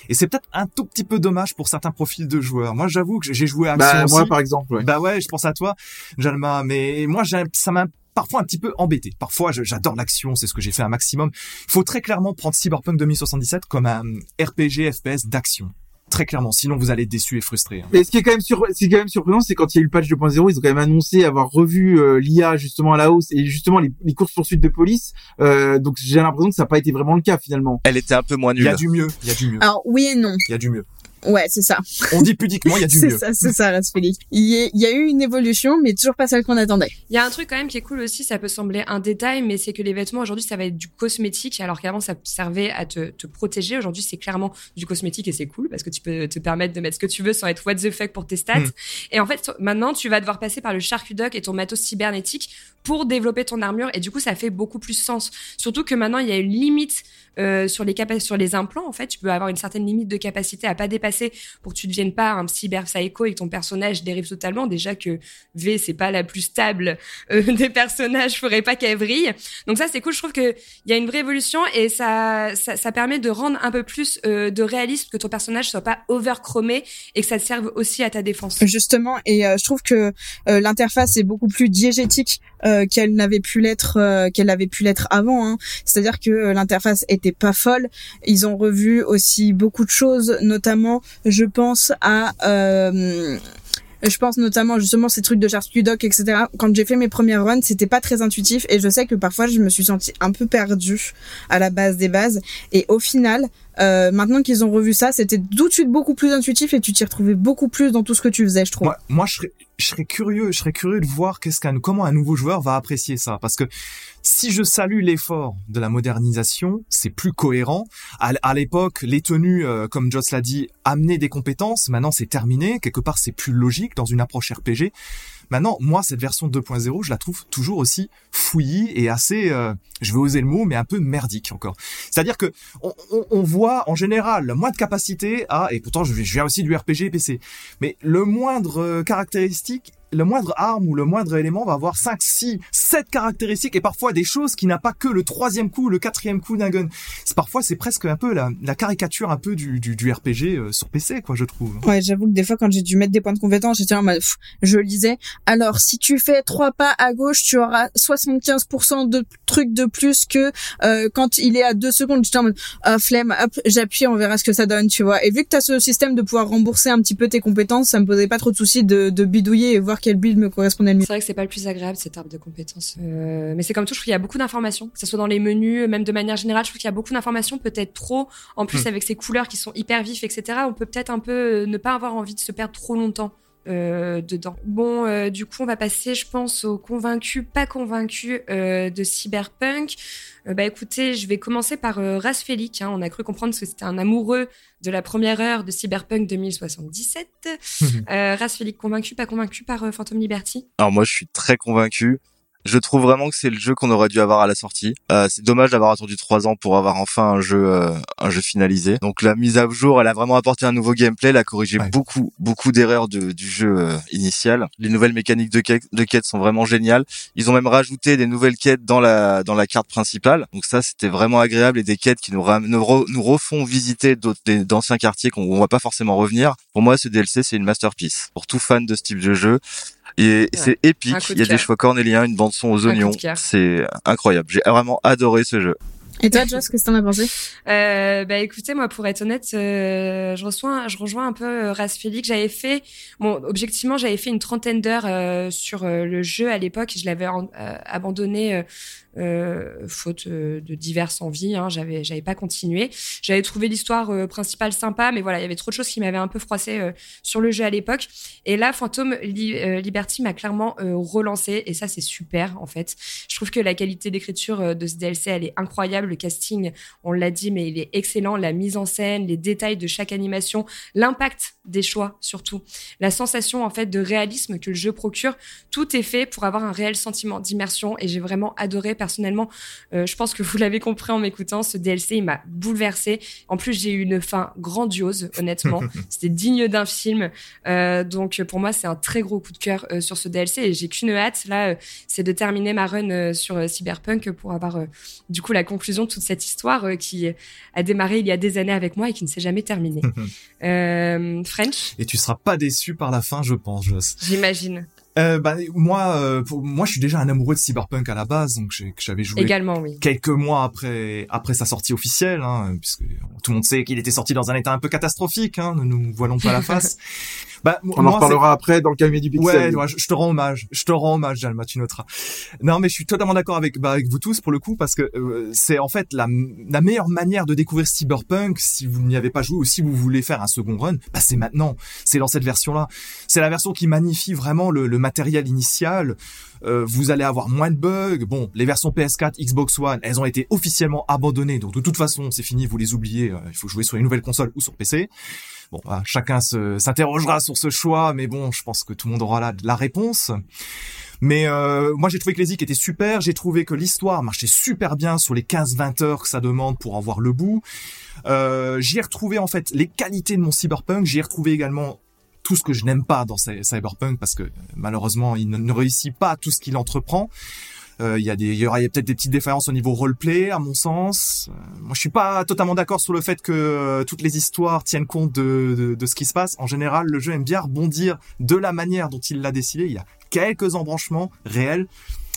Et c'est peut-être un tout petit peu dommage pour certains profils de joueurs. Moi, j'avoue que j'ai joué à action Bah, aussi. moi, par exemple, ouais. Bah ouais, je pense à toi, Jalma. Mais moi, j'ai- ça m'a parfois un petit peu embêté. Parfois, j'adore l'action, c'est ce que j'ai fait un maximum. Il faut très clairement prendre Cyberpunk 2077 comme un RPG FPS d'action. Très clairement, sinon vous allez être déçu et frustré. hein. Mais ce qui est quand même sur, ce qui est quand même surprenant, c'est quand il y a eu le patch 2.0, ils ont quand même annoncé avoir revu euh, l'IA justement à la hausse et justement les, les courses poursuites de police. Euh, donc j'ai l'impression que ça n'a pas été vraiment le cas finalement. Elle était un peu moins Il y nulle. a du mieux, il y a du mieux, alors oui et non il y a du mieux. Ouais c'est ça On dit pudiquement, il y a du c'est mieux. ça c'est ça Raspélic il y, a- il y a eu une évolution mais toujours pas celle qu'on attendait Il y a un truc quand même qui est cool aussi, ça peut sembler un détail, mais c'est que les vêtements aujourd'hui ça va être du cosmétique, alors qu'avant ça servait à te, te protéger. Aujourd'hui c'est clairement du cosmétique et c'est cool parce que tu peux te permettre de mettre ce que tu veux sans être what the fuck pour tes stats. Mm. Et en fait maintenant tu vas devoir passer par le charcudoc et ton matos cybernétique pour développer ton armure et du coup ça fait beaucoup plus sens. Surtout que maintenant il y a une limite euh, sur les sur les implants en fait, tu peux avoir une certaine limite de capacité à pas dépasser passer pour que tu deviennes pas un cyber psycho et que ton personnage dérive totalement. Déjà que V c'est pas la plus stable euh, des personnages, faudrait pas qu'elle vrille. Donc ça c'est cool. Je trouve que il y a une vraie évolution et ça ça, ça permet de rendre un peu plus euh, de réalisme que ton personnage soit pas overchromé et que ça te serve aussi à ta défense. Justement, et je trouve que l'interface est beaucoup plus diégétique qu'elle n'avait pu l'être qu'elle avait pu l'être avant. Hein. C'est-à-dire que l'interface pas folle. Ils ont revu aussi beaucoup de choses, notamment, je pense à euh, je pense notamment justement ces trucs de Sharpscudoc, etc. Quand j'ai fait mes premières runs, c'était pas très intuitif et je sais que parfois je me suis sentie un peu perdue à la base des bases. Et au final, euh, maintenant qu'ils ont revu ça, c'était tout de suite beaucoup plus intuitif et tu t'y retrouvais beaucoup plus dans tout ce que tu faisais, je trouve. Moi, moi, je serais, je serais curieux, je serais curieux de voir qu'est-ce qu'un, comment un nouveau joueur va apprécier ça, parce que si je salue l'effort de la modernisation, c'est plus cohérent. À, l'époque, les tenues, euh, comme Joss l'a dit, amenaient des compétences. Maintenant, c'est terminé. Quelque part, c'est plus logique dans une approche RPG. Maintenant, moi, cette version 2.0, je la trouve toujours aussi fouillie et assez, euh, je vais oser le mot, mais un peu merdique encore. C'est-à-dire que on, voit en général moins de capacité à, et pourtant je, je viens aussi du RPG PC, mais le moindre euh, caractéristique, le moindre arme ou le moindre élément va avoir 5, 6, 7 caractéristiques et parfois des choses qui n'a pas que le troisième coup, le quatrième coup d'un gun. Parfois c'est presque un peu la, caricature un peu du, du, du RPG euh, sur PC quoi je trouve. Ouais, j'avoue que des fois, quand j'ai dû mettre des points de compétence, j'étais en mode, je lisais. Alors, si tu fais trois pas à gauche, tu auras 75% de trucs de plus que euh, quand il est à deux secondes. J'étais en mode, ah, flemme, hop, j'appuie, on verra ce que ça donne, tu vois. Et vu que t'as ce système de pouvoir rembourser un petit peu tes compétences, ça me posait pas trop de soucis de, de bidouiller et voir quel build me correspondait le mieux. C'est vrai que c'est pas le plus agréable cette arbre de compétences. Euh, mais c'est comme tout, je trouve qu'il y a beaucoup d'informations, que ce soit dans les menus, même de manière générale, je trouve qu'il y a beaucoup d'informations, peut-être trop. En plus, Hmm. avec ces couleurs qui sont hyper vives, etc., on peut peut-être un peu euh, ne pas avoir envie de se perdre trop longtemps. Euh, dedans. Bon, euh, du coup, on va passer, je pense, aux convaincus, pas convaincus euh, de Cyberpunk. Euh, bah écoutez, je vais commencer par euh, Rasfélic. Hein. On a cru comprendre que c'était un amoureux de la première heure de Cyberpunk 2077. euh, Rasfélic, convaincu, pas convaincu par euh, Phantom Liberty? Alors moi, je suis très convaincu. Je trouve vraiment que c'est le jeu qu'on aurait dû avoir à la sortie. Euh, c'est dommage d'avoir attendu trois ans pour avoir enfin un jeu, euh, un jeu finalisé. Donc la mise à jour, elle a vraiment apporté un nouveau gameplay, elle a corrigé Ouais. beaucoup, beaucoup d'erreurs de- du jeu euh, initial. Les nouvelles mécaniques de quête, de quête sont vraiment géniales. Ils ont même rajouté des nouvelles quêtes dans la dans la carte principale. Donc ça, c'était vraiment agréable et des quêtes qui nous nous, re- nous refont visiter d'anciens quartiers qu'on on va pas forcément revenir. Pour moi, ce DLC, c'est une masterpiece pour tout fan de ce type de jeu. Et c'est épique. Il y a des choix cornéliens, une bande son aux oignons. C'est incroyable. J'ai vraiment adoré ce jeu. Et toi, Joss, qu'est-ce que t'en as pensé? Euh, bah écoutez, moi pour être honnête, euh, je reçois, je rejoins un peu euh. J'avais fait, bon, objectivement, j'avais fait une trentaine d'heures euh, sur euh, le jeu à l'époque. Je l'avais euh, abandonné euh, faute euh, de diverses envies. Hein, j'avais, pas continué. J'avais trouvé l'histoire euh, principale sympa, mais voilà, il y avait trop de choses qui m'avaient un peu froissé sur le jeu à l'époque. Et là, Phantom Li- Liberty m'a clairement relancé, et ça c'est super en fait. Je trouve que la qualité d'écriture de ce DLC, elle est incroyable. Le casting, on l'a dit, mais il est excellent. La mise en scène, les détails de chaque animation, l'impact des choix surtout, la sensation en fait de réalisme que le jeu procure, tout est fait pour avoir un réel sentiment d'immersion. Et j'ai vraiment adoré personnellement. euh, je pense que vous l'avez compris en m'écoutant, ce DLC il m'a bouleversé. En plus, j'ai eu une fin grandiose, honnêtement. C'était digne d'un film. Euh, donc pour moi, c'est un très gros coup de cœur euh, sur ce DLC et j'ai qu'une hâte là, c'est de terminer ma run sur Cyberpunk pour avoir du coup la conclusion de toute cette histoire qui a démarré il y a des années avec moi et qui ne s'est jamais terminée. French, Et tu seras pas déçu par la fin je pense Joss. j'imagine. Euh, bah, moi, euh, pour, moi, je suis déjà un amoureux de Cyberpunk à la base, donc j'avais joué Également, oui. quelques mois après après sa sortie officielle, hein, puisque tout le monde sait qu'il était sorti dans un état un peu catastrophique. Hein, ne nous voilons pas la face. bah, On en moi, c'est- reparlera après dans le calme du pixel. Ouais, ouais, je, je te rends hommage. Je te rends hommage, Jalma, tu noteras. Non, mais je suis totalement d'accord avec, bah, avec vous tous pour le coup, parce que euh, c'est en fait la, la meilleure manière de découvrir Cyberpunk si vous n'y avez pas joué ou si vous voulez faire un second run, bah, c'est maintenant. C'est dans cette version-là. C'est la version qui magnifie vraiment le, le matériel initial. Euh, vous allez avoir moins de bugs. Bon, les versions PS4, Xbox One, elles ont été officiellement abandonnées, donc de toute façon, c'est fini, vous les oubliez. Euh, il faut jouer sur une nouvelle console ou sur PC. Bon, voilà, chacun s'interrogera sur ce choix, mais bon, je pense que tout le monde aura la réponse. Mais euh, moi j'ai trouvé que les zik étaient super, j'ai trouvé que l'histoire marchait super bien sur les 15-20 heures que ça demande pour en voir le bout. Euh, j'y ai retrouvé en fait les qualités de mon cyberpunk, j'y ai retrouvé également tout ce que je n'aime pas dans Cyberpunk parce que malheureusement il ne réussit pas tout ce qu'il entreprend. Euh, il y a des, il y aura peut-être des petites différences au niveau roleplay, à mon sens. Euh, moi, je suis pas totalement d'accord sur le fait que euh, toutes les histoires tiennent compte de, de, de, ce qui se passe. En général, le jeu aime bien rebondir de la manière dont il l'a décidé. Il y a quelques embranchements réels.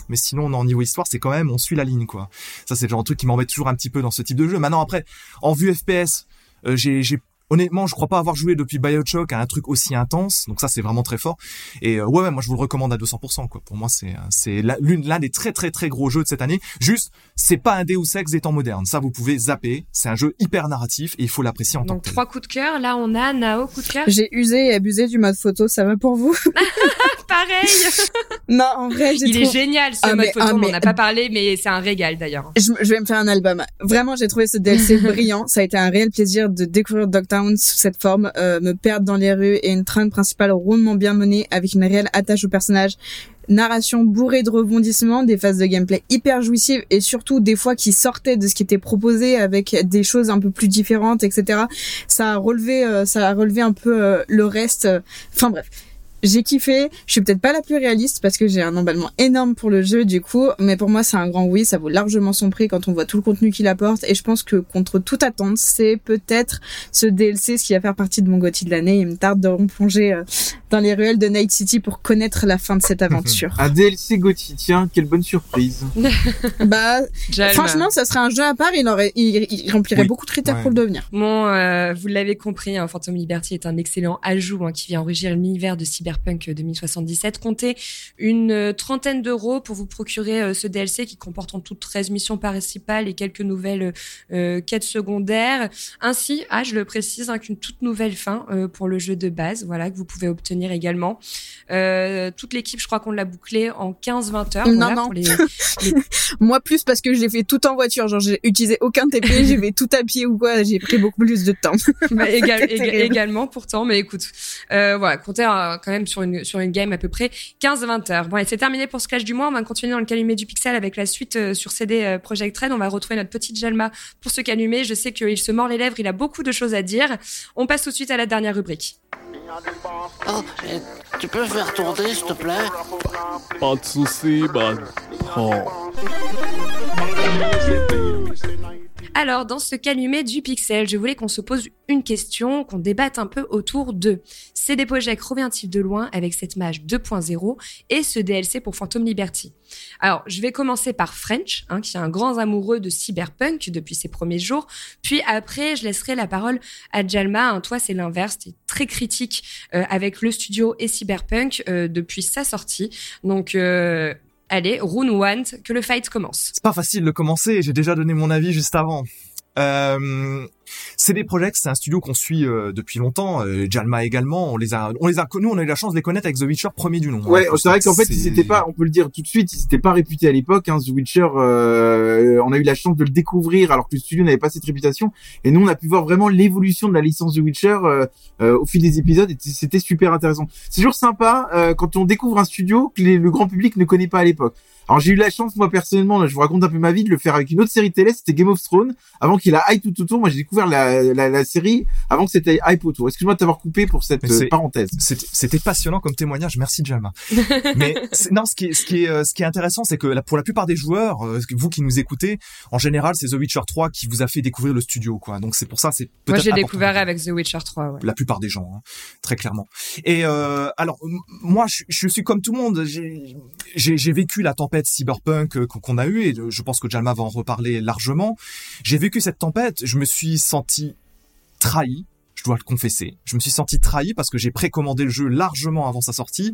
Mais sinon, en niveau histoire, c'est quand même, on suit la ligne, quoi. Ça, c'est le genre de truc qui m'embête toujours un petit peu dans ce type de jeu. Maintenant, après, en vue FPS, j'ai honnêtement, je crois pas avoir joué depuis BioShock à un truc aussi intense. Donc ça, c'est vraiment très fort. Et euh, ouais, ouais, moi, je vous le recommande à 200%. Quoi. Pour moi, c'est c'est l'une l'un des très très très gros jeux de cette année. Juste, c'est pas un Deus Ex des temps modernes. Ça, vous pouvez zapper. C'est un jeu hyper narratif et il faut l'apprécier en tant que tel. trois coups de cœur. Là, on a Nao coup de cœur. J'ai usé et abusé du mode photo. Ça va pour vous? Pareil. non, en vrai, il est génial ce ah, mode photo. Ah, on n'en a pas parlé, mais c'est un régal d'ailleurs. Je, je, vais me faire un album. Vraiment, j'ai trouvé ce DLC brillant. Ça a été un réel plaisir de découvrir Doctor sous cette forme, euh, me perdre dans les rues et une trame principale rondement bien menée avec une réelle attache au personnage narration bourrée de rebondissements, des phases de gameplay hyper jouissives et surtout des fois qui sortaient de ce qui était proposé avec des choses un peu plus différentes, etc. Ça a relevé, euh, ça a relevé un peu euh, le reste. Enfin bref, j'ai kiffé. Je suis peut-être pas la plus réaliste parce que j'ai un emballement énorme pour le jeu du coup, mais pour moi c'est un grand oui. Ça vaut largement son prix quand on voit tout le contenu qu'il apporte et je pense que contre toute attente, c'est peut-être ce DLC ce qui va faire partie de mon gothi de l'année. Il me tarde de replonger euh, dans les ruelles de Night City pour connaître la fin de cette aventure. un DLC gothi, tiens, quelle bonne surprise. bah, franchement, ça serait un jeu à part. Il aurait, il, remplirait beaucoup de critères pour le devenir. Bon, euh, vous l'avez compris, hein, Phantom Liberty est un excellent ajout hein, qui vient enrichir l'univers de cyber Cyberpunk 2077. Comptez une euh, trentaine d'euros pour vous procurer euh, ce DLC qui comporte en tout 13 missions principales et quelques nouvelles euh, quêtes secondaires. Ainsi, ah, je le précise, hein, qu'une toute nouvelle fin pour le jeu de base, voilà, que vous pouvez obtenir également. toute l'équipe, je crois qu'on l'a bouclé en 15-20 heures. Non, non. Moi plus parce que j'ai fait tout en voiture, genre j'ai utilisé aucun TP, j'ai fait tout à pied ou quoi, j'ai pris beaucoup plus de temps. Bah, également pourtant, mais écoute, voilà, comptez quand même sur une, sur une game à peu près 15-20 heures. Bon, et c'est terminé pour ce clash du mois. On va continuer dans le calumet du pixel avec la suite euh, sur CD euh, Project Red. On va retrouver notre petite Jalma pour ce calumet. Je sais qu'il se mord les lèvres, il a beaucoup de choses à dire. On passe tout de suite à la dernière rubrique. Oh, tu peux faire tourner, s'il te plaît? Pas de soucis, man. Oh. Alors, dans ce calumet du pixel, je voulais qu'on se pose une question, qu'on débatte un peu autour de CD Projekt revient-il de loin avec cette mage 2.0 et ce DLC pour Phantom Liberty? Alors, je vais commencer par French, hein, qui est un grand amoureux de cyberpunk depuis ses premiers jours. Puis après, je laisserai la parole à Jalma. Hein, toi, c'est l'inverse, tu très critique euh, avec le studio et cyberpunk euh, depuis sa sortie. Donc, euh, Allez, Rune Want, que le fight commence. C'est pas facile de commencer, j'ai déjà donné mon avis juste avant. Euh, CD Projekt, c'est un studio qu'on suit euh, depuis longtemps. Euh, Jalma également, on les a, on les a connus, on a eu la chance de les connaître avec The Witcher premier du nom. Ouais, c'est vrai qu'en fait, ils pas, on peut le dire tout de suite, ils étaient pas réputés à l'époque. Hein, The Witcher, euh, on a eu la chance de le découvrir alors que le studio n'avait pas cette réputation. Et nous, on a pu voir vraiment l'évolution de la licence The Witcher au fil des épisodes. Et c'était super intéressant. C'est toujours sympa quand on découvre un studio que le grand public ne connaît pas à l'époque. Alors j'ai eu la chance moi personnellement, je vous raconte un peu ma vie, de le faire avec une autre série télé, c'était Game of Thrones. Avant qu'il a hype tout autour, moi j'ai découvert la, la, la, série avant que c'était hype autour. Excuse-moi de t'avoir coupé pour cette euh, parenthèse. C'était passionnant comme témoignage, merci Jalma. Mais non, ce qui est, ce qui est, euh, ce qui est intéressant, c'est que pour la plupart des joueurs, euh, vous qui nous écoutez, en général c'est The Witcher 3 qui vous a fait découvrir le studio, quoi. Donc c'est pour ça, c'est Moi j'ai découvert avec The Witcher 3. Ouais. La plupart des gens, hein, très clairement. Et euh, alors moi je, je suis comme tout le monde, j'ai vécu la tempête cyberpunk qu'on a eu, et je pense que Jalma va en reparler largement. J'ai vécu cette tempête, je me suis senti trahi, je dois le confesser. Je me suis senti trahi parce que j'ai précommandé le jeu largement avant sa sortie.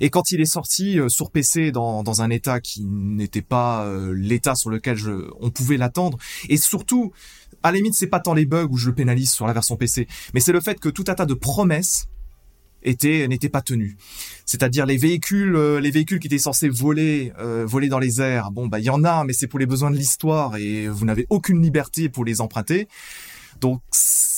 Et quand il est sorti euh, sur PC dans, dans un état qui n'était pas euh, l'état sur lequel je, on pouvait l'attendre, et surtout, à la limite, c'est pas tant les bugs où je le pénalise sur la version PC, mais c'est le fait que tout un tas de promesses était n'était pas tenu. C'est-à-dire les véhicules euh, les véhicules qui étaient censés voler euh, voler dans les airs. Bon bah il y en a mais c'est pour les besoins de l'histoire et vous n'avez aucune liberté pour les emprunter. Donc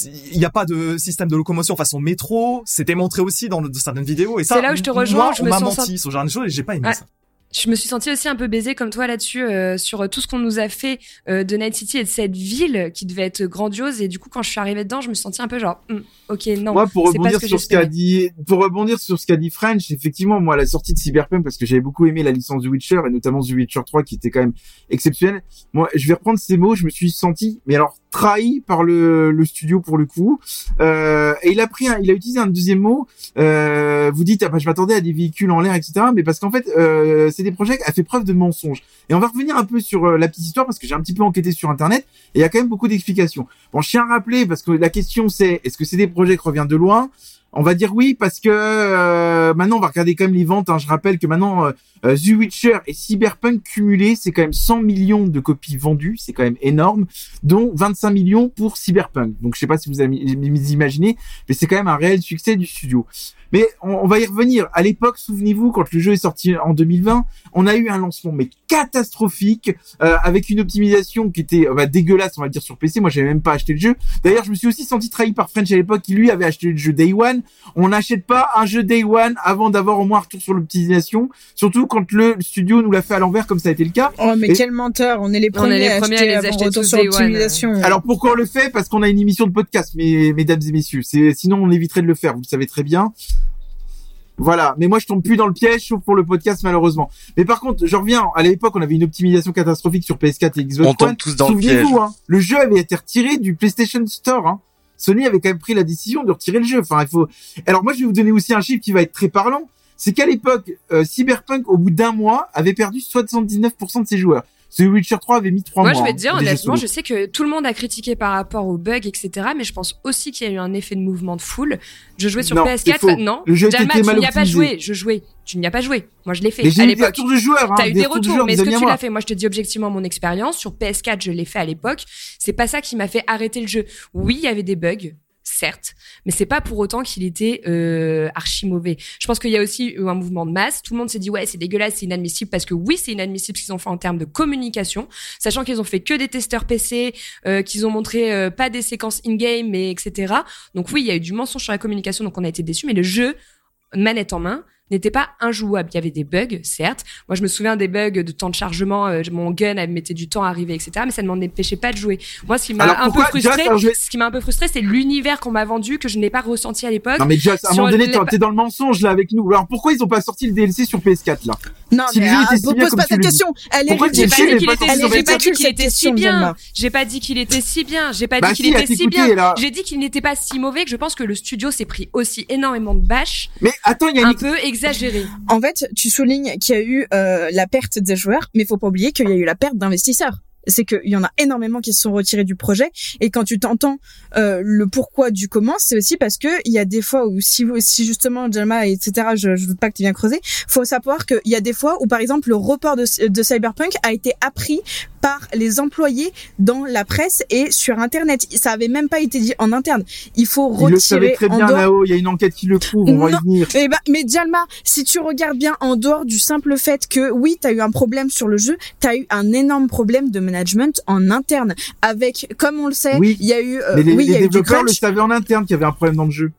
il n'y a pas de système de locomotion façon métro, c'était montré aussi dans, certaines vidéos et ça C'est là où je te rejoins, moi, je on me m'a sens menti sur genre de choses et j'ai pas aimé ça. Je me suis sentie aussi un peu baisée comme toi là-dessus euh, sur tout ce qu'on nous a fait euh, de Night City et de cette ville qui devait être grandiose et du coup quand je suis arrivée dedans je me suis sentie un peu genre Hum, ok non moi, pour pas rebondir ce sur ce qu'a dit, pour rebondir sur ce qu'a dit French, effectivement, moi, la sortie de Cyberpunk, parce que j'avais beaucoup aimé la licence The Witcher, et notamment The Witcher 3, qui était quand même exceptionnel. Moi, je vais reprendre ces mots, je me suis senti, mais alors, trahi par le, le studio pour le coup. Euh, et il a pris un, il a utilisé un deuxième mot, euh, vous dites, ah bah, je m'attendais à des véhicules en l'air, etc. Mais parce qu'en fait, euh, CD Projekt a fait preuve de mensonge. Et on va revenir un peu sur euh, la petite histoire, parce que j'ai un petit peu enquêté sur Internet, et il y a quand même beaucoup d'explications. Bon, je tiens à rappeler, parce que la question c'est, est-ce que CD Projekt revient de loin? On va dire oui parce que euh, maintenant on va regarder quand même les ventes. hein. Je rappelle que maintenant euh, euh, The Witcher et Cyberpunk cumulés, c'est quand même 100 millions de copies vendues, c'est quand même énorme, dont 25 millions pour Cyberpunk. Donc je sais pas si vous imaginez, mais c'est quand même un réel succès du studio. Mais on, on va y revenir. À l'époque, souvenez-vous, quand le jeu est sorti en 2020, on a eu un lancement mais catastrophique euh, avec une optimisation qui était euh, bah, dégueulasse, on va dire sur PC. Moi, j'avais même pas acheté le jeu. D'ailleurs, je me suis aussi senti trahi par French à l'époque, qui lui avait acheté le jeu Day One. On n'achète pas un jeu Day One avant d'avoir au moins un retour sur l'optimisation, surtout quand le studio nous l'a fait à l'envers, comme ça a été le cas. Oh, mais Et- quel menteur. On est les premiers, est les à premiers à acheter les acheter retour sur day one, l'optimisation. Alors pourquoi on le fait? Parce qu'on a une émission de podcast, mes, mesdames et messieurs. C'est sinon on éviterait de le faire. Vous le savez très bien. Voilà. Mais moi je tombe plus dans le piège, sauf pour le podcast malheureusement. Mais par contre, je reviens. À l'époque, on avait une optimisation catastrophique sur PS4 et Xbox On tombe One. tous dans le Souvenez-vous, piège. hein, le jeu avait été retiré du PlayStation Store. Hein. Sony avait quand même pris la décision de retirer le jeu. Enfin, il faut. Alors moi, je vais vous donner aussi un chiffre qui va être très parlant. C'est qu'à l'époque, euh, Cyberpunk, au bout d'un mois, avait perdu 79% de ses joueurs. The Witcher 3 avait mis trois Moi, mois. je vais hein, te dire, honnêtement, je sais que tout le monde a critiqué par rapport aux bugs, etc. Mais je pense aussi qu'il y a eu un effet de mouvement de foule. Je jouais sur Non, c'est faux. PS4. Non, Le jeu tu n'y as pas joué. Je jouais. Tu n'y as pas joué. Moi, je l'ai fait j'ai eu des retours de joueurs. Hein, T'as eu des retours de joueurs, mais est-ce que tu moi. l'as fait? Moi, je te dis objectivement mon expérience. Sur PS4, je l'ai fait à l'époque. C'est pas ça qui m'a fait arrêter le jeu. Oui, il y avait des bugs, certes, mais c'est pas pour autant qu'il était euh, archi mauvais. Je pense qu'il y a aussi eu un mouvement de masse. Tout le monde s'est dit ouais, c'est dégueulasse, c'est inadmissible parce que oui, c'est inadmissible ce qu'ils ont fait en termes de communication, sachant qu'ils ont fait que des testeurs PC, euh, qu'ils ont montré euh, pas des séquences in-game, mais etc. Donc oui, il y a eu du mensonge sur la communication, donc on a été déçus. Mais le jeu, manette en main, n'était pas injouable. Il y avait des bugs, certes. Moi, je me souviens des bugs de temps de chargement. euh, mon gun elle mettait du temps à arriver, etc. Mais ça ne m'en empêchait pas de jouer. Moi, ce qui m'a un peu frustré, je ce qui m'a un peu frustré, c'est l'univers qu'on m'a vendu que je n'ai pas ressenti à l'époque. Non mais Joss, à un moment donné, t'es dans le mensonge là avec nous. Alors pourquoi ils ont pas sorti le DLC sur PS4 là? Non, Si mais ah, si pose pas tu cette question. Elle est Pourquoi J'ai pas dit qu'il pas était, sorti sur j'ai pas PS4 dit qu'il était si bien. J'ai pas dit qu'il était si bien. J'ai pas Bah dit qu'il était si bien. J'ai dit qu'il n'était pas si mauvais que je pense que le studio s'est pris aussi énormément de bâches, Mais attends, il y a un une peu exagéré. En fait, tu soulignes qu'il y a eu euh, la perte des joueurs, mais faut pas oublier qu'il y a eu la perte d'investisseurs. C'est qu'il y en a énormément qui se sont retirés du projet. Et quand tu t'entends euh, le pourquoi du comment, c'est aussi parce que il y a des fois où si, justement Jalma etc. Je, je doute pas que tu viens creuser. Faut savoir qu'il y a des fois où par exemple le report de Cyberpunk a été appris par les employés dans la presse et sur Internet. Ça avait même pas été dit en interne. Il faut Il le savait retirer très en bien dehors Nao, il y a une enquête qui le prouve, on va y venir. eh ben, mais Jalma, si tu regardes bien en dehors du simple fait que oui, t'as eu un problème sur le jeu, t'as eu un énorme problème de management en interne. Avec, comme on le sait, Oui. il y a eu, euh, Mais les, oui, il y les a eu du développeurs le crunch. savaient en interne qu'il y avait un problème dans le jeu.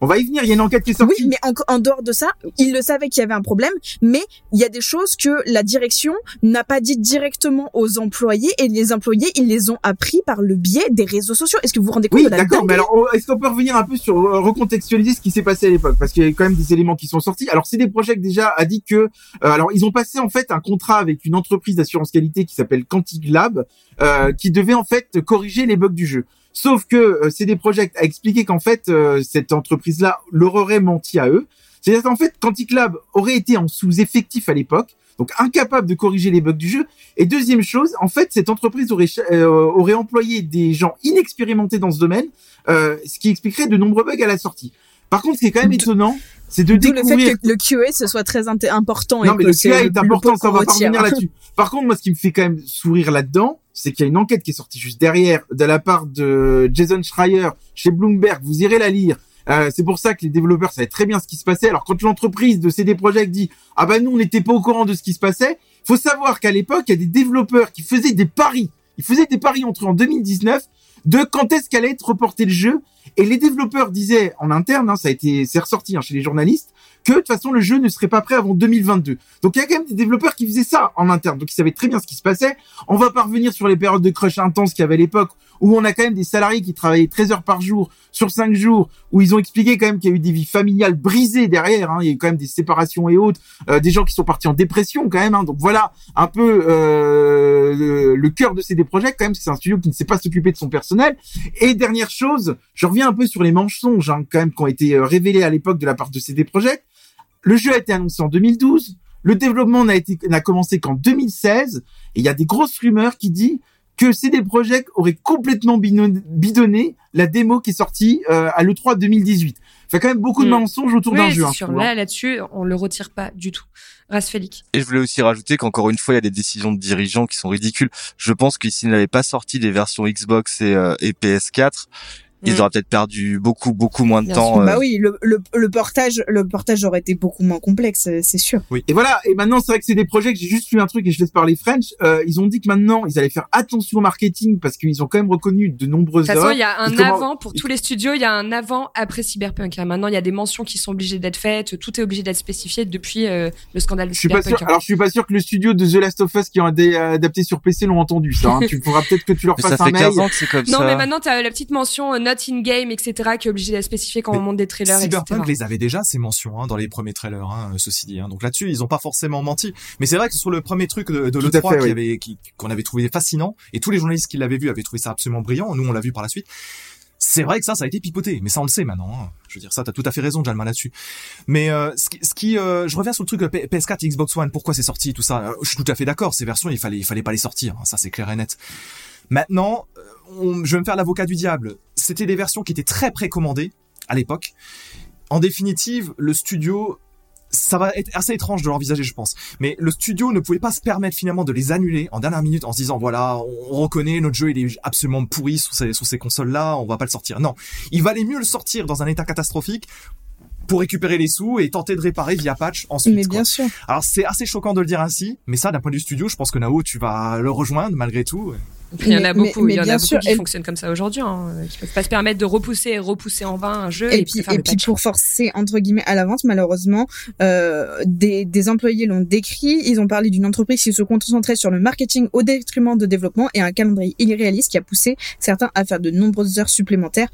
On va y venir, il y a une enquête qui est sortie. Oui, mais en, en dehors de ça, ils le savaient qu'il y avait un problème, mais il y a des choses que la direction n'a pas dit directement aux employés et les employés, ils les ont appris par le biais des réseaux sociaux. Est-ce que vous vous rendez compte Oui, de la d'accord, mais alors est-ce qu'on peut revenir un peu sur euh, recontextualiser ce qui s'est passé à l'époque? Parce qu'il y a quand même des éléments qui sont sortis. Alors CD Projekt déjà a dit que euh, alors ils ont passé en fait un contrat avec une entreprise d'assurance qualité qui s'appelle Quantic Lab euh, qui devait en fait corriger les bugs du jeu. Sauf que euh, CD Projekt a expliqué qu'en fait euh, cette entreprise là leur aurait menti à eux. C'est-à-dire qu'en fait Quantic Lab aurait été en sous-effectif à l'époque. Donc incapable de corriger les bugs du jeu. Et deuxième chose, en fait, cette entreprise aurait, euh, aurait employé des gens inexpérimentés dans ce domaine, euh, ce qui expliquerait de nombreux bugs à la sortie. Par contre, ce qui est quand même étonnant, c'est de D'où le découvrir. fait que le QA ce soit très important Non, et mais que le QA est important, ça va pas revenir là-dessus. Par contre, moi, ce qui me fait quand même sourire là-dedans, c'est qu'il y a une enquête qui est sortie juste derrière de la part de Jason Schreier chez Bloomberg. Vous irez la lire. Euh, c'est pour ça que les développeurs savaient très bien ce qui se passait. Alors quand l'entreprise de CD Projekt dit ah bah nous on n'était pas au courant de ce qui se passait, faut savoir qu'à l'époque il y a des développeurs qui faisaient des paris. Ils faisaient des paris entre en 2019 de quand est-ce qu'allait être reporté le jeu et les développeurs disaient en interne, hein, ça a été c'est ressorti hein, chez les journalistes que de toute façon le jeu ne serait pas prêt avant 2022. Donc il y a quand même des développeurs qui faisaient ça en interne, donc ils savaient très bien ce qui se passait. On va pas revenir sur les périodes de crush intenses qu'il y avait à l'époque où on a quand même des salariés qui travaillaient 13 heures par jour sur 5 jours, où ils ont expliqué quand même qu'il y a eu des vies familiales brisées derrière, hein. il y a quand même des séparations et autres, euh, des gens qui sont partis en dépression quand même, hein. donc voilà un peu euh, le, cœur de CD Projekt quand même, c'est un studio qui ne sait pas s'occuper de son personnel. Et dernière chose, je reviens un peu sur les mensonges hein, quand même qui ont été euh, révélés à l'époque de la part de CD Projekt. Le jeu a été annoncé en 2012, le développement n'a commencé qu'en 2016, et il y a des grosses rumeurs qui disent que CD Projekt aurait complètement bidon- bidonné la démo qui est sortie euh, à l'E3 2018. Fait quand même beaucoup de Mm. mensonges autour d'un jeu. hein, sûr. hein. Là, là-dessus, on le retire pas du tout. Rasfélic. Et je voulais aussi rajouter qu'encore une fois, il y a des décisions de dirigeants qui sont ridicules. Je pense que s'ils n'avaient pas sorti les versions Xbox et, euh, et PS4, ils Mm. auraient peut-être perdu beaucoup, beaucoup moins de Bien temps. sûr. euh, Bah oui, le, le, le portage, le portage aurait été beaucoup moins complexe, euh, c'est sûr. Et voilà, et maintenant c'est vrai que c'est des projets que j'ai juste lu un truc et je laisse parler French. Euh, ils ont dit que maintenant ils allaient faire attention au marketing parce qu'ils ont quand même reconnu de De nombreuses toute façon, il y a un comment- avant pour tous les studios, il y a un avant après Cyberpunk. hein. Maintenant, il y a des mentions qui sont obligées d'être faites, tout est obligé d'être spécifié depuis euh, le scandale de Je suis pas Cyberpunk. sûr. hein. Alors je suis pas sûr que le studio de The Last of Us qui ont adé- adapté sur PC l'ont entendu ça. Hein. tu faudra peut-être que tu leur Mais ça fasses un fait mail. 15 ans que c'est comme Non, ça. mais maintenant, t'as la petite mention euh, not in game, etc., qui est obligée d'être spécifiée quand Mais on monte des trailers, Cyberpunk etc. les avait déjà ces mentions hein, dans les premiers trailers, hein, ceci dit. hein. Donc là-dessus, ils ont pas forcément menti. Mais c'est vrai que sur le premier truc de, de Tout à l'E3 fait, qui oui. avait, qui- qu'on avait trouvé fascinant, et tous les journalistes qui l'avaient vu avaient trouvé ça absolument brillant. Nous, on l'a vu par la suite. C'est vrai que ça, ça a été pipoté, mais ça on le sait maintenant. hein. Je veux dire, ça, t'as tout à fait raison, Jalma là-dessus. Mais euh, ce qui, ce qui euh, je reviens sur le truc de P- PS4 et Xbox One. Pourquoi c'est sorti, tout ça. Euh, Je suis tout à fait d'accord. Ces versions, il fallait, il fallait pas les sortir. hein, ça, c'est clair et net. Maintenant, euh, on- je vais me faire l'avocat du diable. C'était des versions qui étaient très précommandées à l'époque. En définitive, le studio, ça va être assez étrange de l'envisager, je pense. Mais le studio ne pouvait pas se permettre finalement de les annuler en dernière minute en se disant voilà, on reconnaît notre jeu, il est absolument pourri sur ces, sur ces consoles-là, on va pas le sortir. Non, il valait mieux le sortir dans un état catastrophique pour récupérer les sous et tenter de réparer via patch ensuite. Mais quoi. bien sûr. Alors c'est assez choquant de le dire ainsi, mais ça d'un point de vue studio, je pense que Nao, tu vas le rejoindre malgré tout. Il y en a beaucoup, mais- il y en a beaucoup sûr, qui et- fonctionnent comme ça aujourd'hui, hein, euh, qui peuvent pas se permettre de repousser et repousser en vain un jeu Et, et, puis, et puis pour forcer entre guillemets à la vente, malheureusement, euh, des, des employés l'ont décrit. Ils ont parlé d'une entreprise qui se concentrait sur le marketing au détriment de développement et un calendrier irréaliste qui a poussé certains à faire de nombreuses heures supplémentaires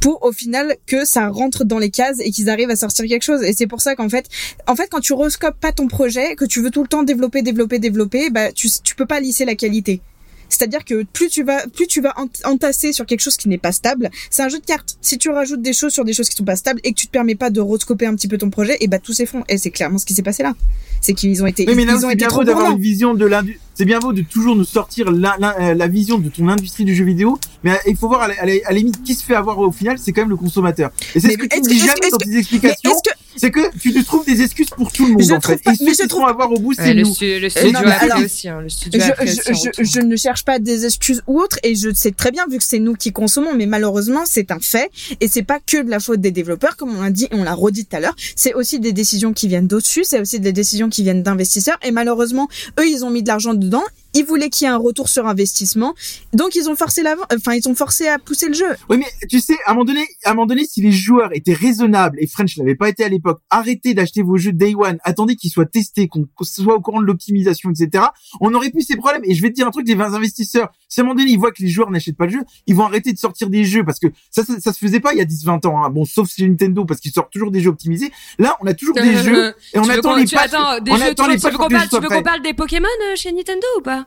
pour au final que ça rentre dans les cases et qu'ils arrivent à sortir quelque chose. Et c'est pour ça qu'en fait, en fait, quand tu rescopes pas ton projet, que tu veux tout le temps développer, développer, développer, bah tu tu peux pas lisser la qualité. C'est-à-dire que plus tu vas plus tu vas ent- entasser sur quelque chose qui n'est pas stable, c'est un jeu de cartes. Si tu rajoutes des choses sur des choses qui sont pas stables et que tu te permets pas de rescoper un petit peu ton projet, et bah tout s'effondre. Et c'est clairement ce qui s'est passé là. C'est qu'ils ont été Oui, mais là, ils ont été trop d'avoir une vision de l'industrie. C'est bien beau de toujours nous sortir la, la, euh, la vision de ton industrie du jeu vidéo, mais euh, il faut voir à la, à la- à la limite qui se fait avoir au final, c'est quand même le consommateur. Et c'est ce que tu ne dis jamais dans tes explications, c'est que tu te trouves des excuses pour tout le monde Je en fait. pas- Et mais ceux je qui trouve- avoir au bout, c'est Ouais, nous. le studio non, a mais alors, aussi, hein, le studio je ne cherche pas des excuses ou autres et je sais très bien vu que c'est nous qui consommons mais malheureusement c'est un fait et c'est pas que de la faute des développeurs comme on l'a dit et on l'a redit tout à l'heure c'est aussi des décisions qui viennent d'au-dessus c'est aussi des décisions qui viennent d'investisseurs et malheureusement eux ils ont mis de l'argent dedans ils voulaient qu'il y ait un retour sur investissement donc ils ont forcé la enfin ils ont forcé à pousser le jeu Oui, mais tu sais, à un moment donné, à un moment donné, si les joueurs étaient raisonnables et French n'avait pas été à l'époque, arrêtez d'acheter vos jeux Day One, attendez qu'ils soient testés, qu'on soit au courant de l'optimisation, etc. On aurait plus ces problèmes. Et je vais te dire un truc, les investisseurs, si à un moment donné ils voient que les joueurs n'achètent pas le jeu, ils vont arrêter de sortir des jeux parce que ça, ça, ça se faisait pas il y a 10-20 ans. Hein. Bon, sauf chez Nintendo parce qu'ils sortent toujours des jeux optimisés. Là, on a toujours des jeux et on attend les patchs. tu veux parle, qu'on parle des Pokémon euh, chez Nintendo ou pas?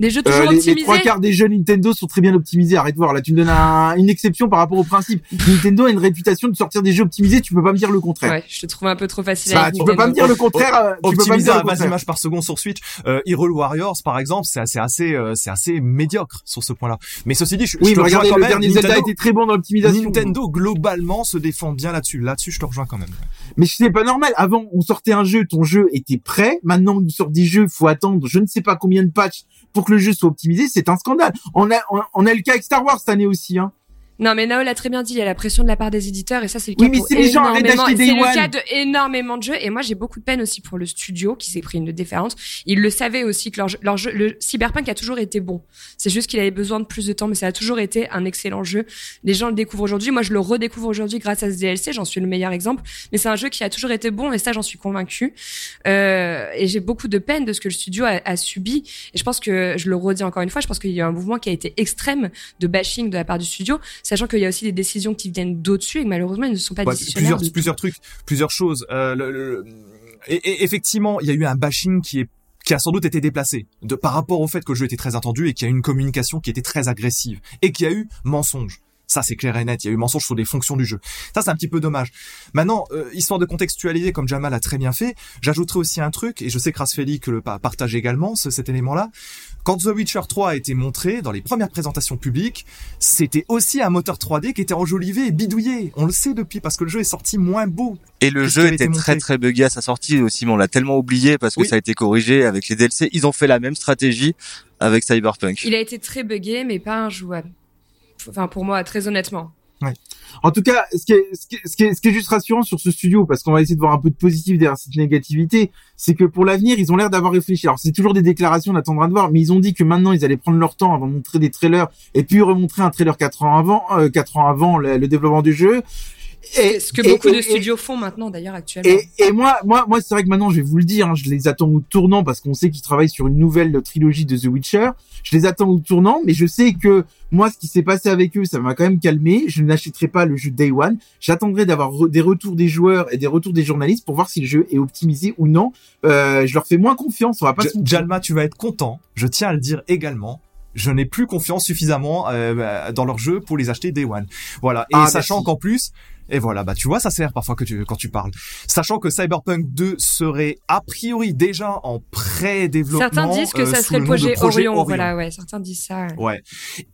Des jeux Euh, toujours les, les optimisés trois quarts des jeux Nintendo sont très bien optimisés. Arrête de voir. Là, tu me donnes un- une exception par rapport au principe. Nintendo a une réputation de sortir des jeux optimisés. Tu peux pas me dire le contraire. Ouais, je te trouve un peu trop facile Bah, avec tu peux pas me Nintendo. dire le contraire. euh, Tu peux pas me Optimiser dire à le base contraire. d'images par seconde sur Switch, euh, Hero Warriors par exemple, c'est assez, assez, euh, c'est assez médiocre sur ce point-là. Mais ceci dit, je, Oui, je te mais rejoins regardez, quand le même. dernier Zelda Nintendo, était très bon dans l'optimisation. Nintendo globalement se défend bien là-dessus. Là-dessus, je te rejoins quand même. Mais c'est pas normal. Avant, on sortait un jeu, ton jeu était prêt. Maintenant, on sort des jeux, faut attendre je ne sais pas combien de patchs pour que le jeu soit optimisé. C'est un scandale. On a, on, a le cas avec Star Wars cette année aussi, hein. Non, mais Nao l'a très bien dit, il y a la pression de la part des éditeurs et ça c'est le Oui, cas mais pour si les gens énormément- c'est le cas de énormément de jeux et moi j'ai beaucoup de peine aussi pour le studio qui s'est pris une déférence. Ils le savaient aussi que leur, jeu- leur jeu, le Cyberpunk a toujours été bon. C'est juste qu'il avait besoin de plus de temps, mais ça a toujours été un excellent jeu. Les gens le découvrent aujourd'hui, moi je le redécouvre aujourd'hui grâce à ce DLC, j'en suis le meilleur exemple. Mais c'est un jeu qui a toujours été bon et ça j'en suis convaincue. Euh, et j'ai beaucoup de peine de ce que le studio a, a subi. Et je pense que, je le redis encore une fois, je pense qu'il y a un mouvement qui a été extrême de bashing de la part du studio, sachant qu'il y a aussi des décisions qui viennent d'au-dessus et que malheureusement ils ne sont pas Ouais, plusieurs, de- plusieurs trucs, plusieurs choses. Euh, le- le- et, et effectivement, il y a eu un bashing qui est qui a sans doute été déplacé de par rapport au fait que le jeu était très attendu et qu'il y a eu une communication qui était très agressive et qu'il y a eu mensonge. Ça, c'est clair et net. Il y a eu mensonge sur des fonctions du jeu. Ça, c'est un petit peu dommage. Maintenant, euh, histoire de contextualiser, comme Jamal a très bien fait, j'ajouterai aussi un truc, et je sais que Rasfeli le pa- partage également, ce- cet élément-là. Quand The Witcher 3 a été montré dans les premières présentations publiques, c'était aussi un moteur 3D qui était enjolivé et bidouillé. On le sait depuis, parce que le jeu est sorti moins beau. Et le jeu était très très buggé à sa sortie aussi, mais on l'a tellement oublié parce que Oui. ça a été corrigé avec les DLC. Ils ont fait la même stratégie avec Cyberpunk. Il a été très buggé, mais pas injouable. Enfin, pour moi, très honnêtement. En tout cas, ce qui est, ce qui est, ce qui est, juste rassurant sur ce studio, parce qu'on va essayer de voir un peu de positif derrière cette négativité, c'est que pour l'avenir, ils ont l'air d'avoir réfléchi. Alors, c'est toujours des déclarations, on attendra de voir, mais ils ont dit que maintenant, ils allaient prendre leur temps avant de montrer des trailers, et puis remontrer un trailer quatre ans avant, euh, ans avant le développement du jeu. Et, ce que et- beaucoup et- de et- studios font maintenant, d'ailleurs, actuellement. Et, et moi, moi, moi, c'est vrai que maintenant, je vais vous le dire, hein, je les attends au tournant parce qu'on sait qu'ils travaillent sur une nouvelle trilogie de The Witcher. Je les attends au tournant, mais je sais que moi, ce qui s'est passé avec eux, ça m'a quand même calmé. Je n'achèterai pas le jeu Day One. J'attendrai d'avoir re- des retours des joueurs et des retours des journalistes pour voir si le jeu est optimisé ou non. Euh, je leur fais moins confiance. On va pas J- se mentir. Jalma, tu vas être content. Je tiens à le dire également. Je n'ai plus confiance suffisamment euh, dans leur jeu pour les acheter Day One. Voilà. Et Ah, sachant qu'en plus, et voilà, bah tu vois, ça sert parfois que tu quand tu parles. Sachant que Cyberpunk 2 serait a priori déjà en pré-développement. Certains disent que euh, ça serait le de projet, projet Orion, Voilà, ouais, certains disent ça. ouais. Ouais.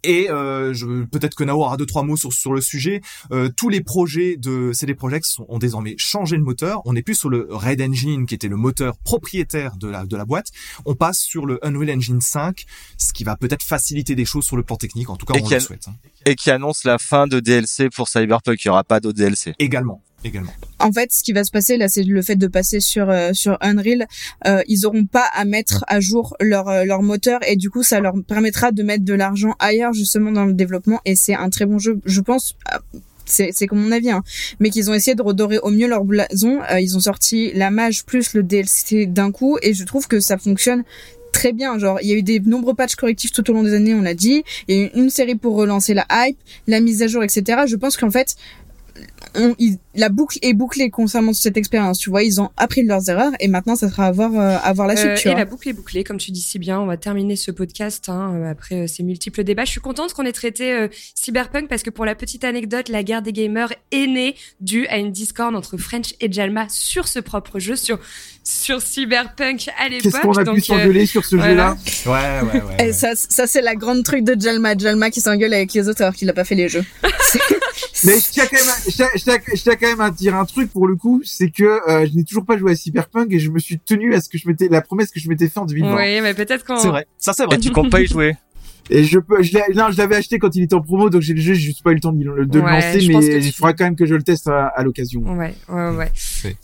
Et euh, je, peut-être que Nao aura deux trois mots sur sur le sujet. Euh, tous les projets de CD Projekt sont- ont désormais changé le moteur. On n'est plus sur le Red Engine qui était le moteur propriétaire de la de la boîte. On passe sur le Unreal Engine 5, ce qui va peut-être faciliter des choses sur le plan technique. En tout cas, Et on le souhaite. hein. Et qui annonce la fin de DLC pour Cyberpunk. Il y aura pas d'autres DLC. Également, également. En fait, ce qui va se passer là, c'est le fait de passer sur euh, sur Unreal. Euh, ils auront pas à mettre à jour leur euh, leur moteur et du coup, ça leur permettra de mettre de l'argent ailleurs justement dans le développement. Et c'est un très bon jeu, je pense. C'est c'est comme mon avis, hein. mais qu'ils ont essayé de redorer au mieux leur blason. Euh, ils ont sorti la mage plus le DLC d'un coup et je trouve que ça fonctionne très bien. Genre, il y a eu des nombreux patchs correctifs tout au long des années, on l'a dit. Il y a eu une série pour relancer la hype, la mise à jour, etc. Je pense qu'en fait, on, il- la boucle est bouclée concernant cette expérience. Tu vois, ils ont appris de leurs erreurs et maintenant, ça sera à voir, euh, à voir la suite. Euh, tu et vois. la boucle est bouclée, comme tu dis si bien. On va terminer ce podcast hein, euh, après euh, ces multiples débats. Je suis contente qu'on ait traité euh, Cyberpunk parce que pour la petite anecdote, la guerre des gamers est née due à une discorde entre French et Jalma sur ce propre jeu, sur sur Cyberpunk à l'époque. Qu'est-ce qu'on a pu euh, s'engueuler sur ce voilà. jeu-là Ouais, ouais, ouais. Et ouais. ça, ça c'est la grande truc de Jalma. Jalma qui s'engueule avec les auteurs qui n'a pas fait les jeux. Mais je tiens quand même, à- je tiens, je tiens- je tiens quand même à dire un truc pour le coup, c'est que euh, je n'ai toujours pas joué à Cyberpunk et je me suis tenu à ce que je m'étais, la promesse que je m'étais fait en 2020. Oui, mais peut-être qu'on. C'est vrai. Ça, c'est vrai. Et tu comptes pas y jouer. Et je peux, je l'ai, non, je l'avais acheté quand il était en promo, donc j'ai le jeu, j'ai juste pas eu le temps de, le- de Ouais, le lancer, mais tu- il faudra quand même que je le teste à, à l'occasion. Ouais, ouais, ouais.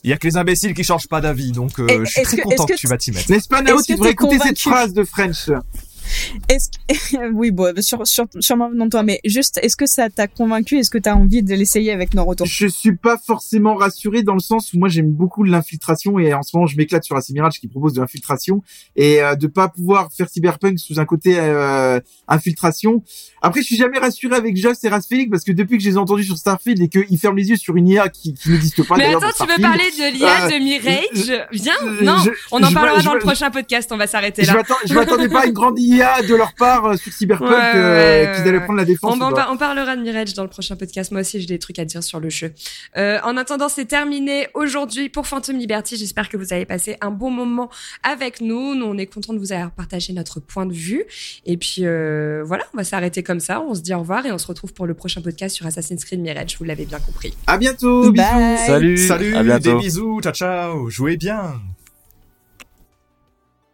Il y a que les imbéciles qui changent pas d'avis, donc euh, je suis très que- content que, que tu vas t'y mettre. N'est-ce pas, Nao, Est-ce tu devrais écouter cette phrase de French. Est-ce que... oui, bon, sur, sur, sûrement venant de toi, mais juste, est-ce que ça t'a convaincu Est-ce que t'as envie de l'essayer avec nos retours Je suis pas forcément rassuré dans le sens où moi j'aime beaucoup l'infiltration et en ce moment je m'éclate sur AC Mirage qui propose de l'infiltration et euh, de pas pouvoir faire Cyberpunk sous un côté euh, infiltration. Après je suis jamais rassuré avec Joss et Rasfélix parce que depuis que je les ai entendus sur Starfield et qu'ils ferment les yeux sur une IA qui, qui n'existe pas Mais d'ailleurs attends, dans tu veux parler de l'IA Euh, de Mirage? Viens, non, je- on en parlera je- dans le prochain podcast. On va s'arrêter là. je m'attendais pas à une grande IA de leur part euh, sur Cyberpunk Ouais, euh, ouais, qu'ils allaient ouais. prendre la défense. On, parlera de Mirage dans le prochain podcast. Moi aussi, j'ai des trucs à dire sur le jeu. Euh, en attendant, c'est terminé aujourd'hui pour Phantom Liberty. J'espère que vous avez passé un bon moment avec nous. Nous, on est content de vous avoir partagé notre point de vue. Et puis, euh, voilà, on va s'arrêter comme ça. On se dit au revoir et on se retrouve pour le prochain podcast sur Assassin's Creed Mirage. Vous l'avez bien compris. À bientôt. bisous. Bye. Salut. Salut, À bientôt. des bisous, ciao ciao, jouez bien.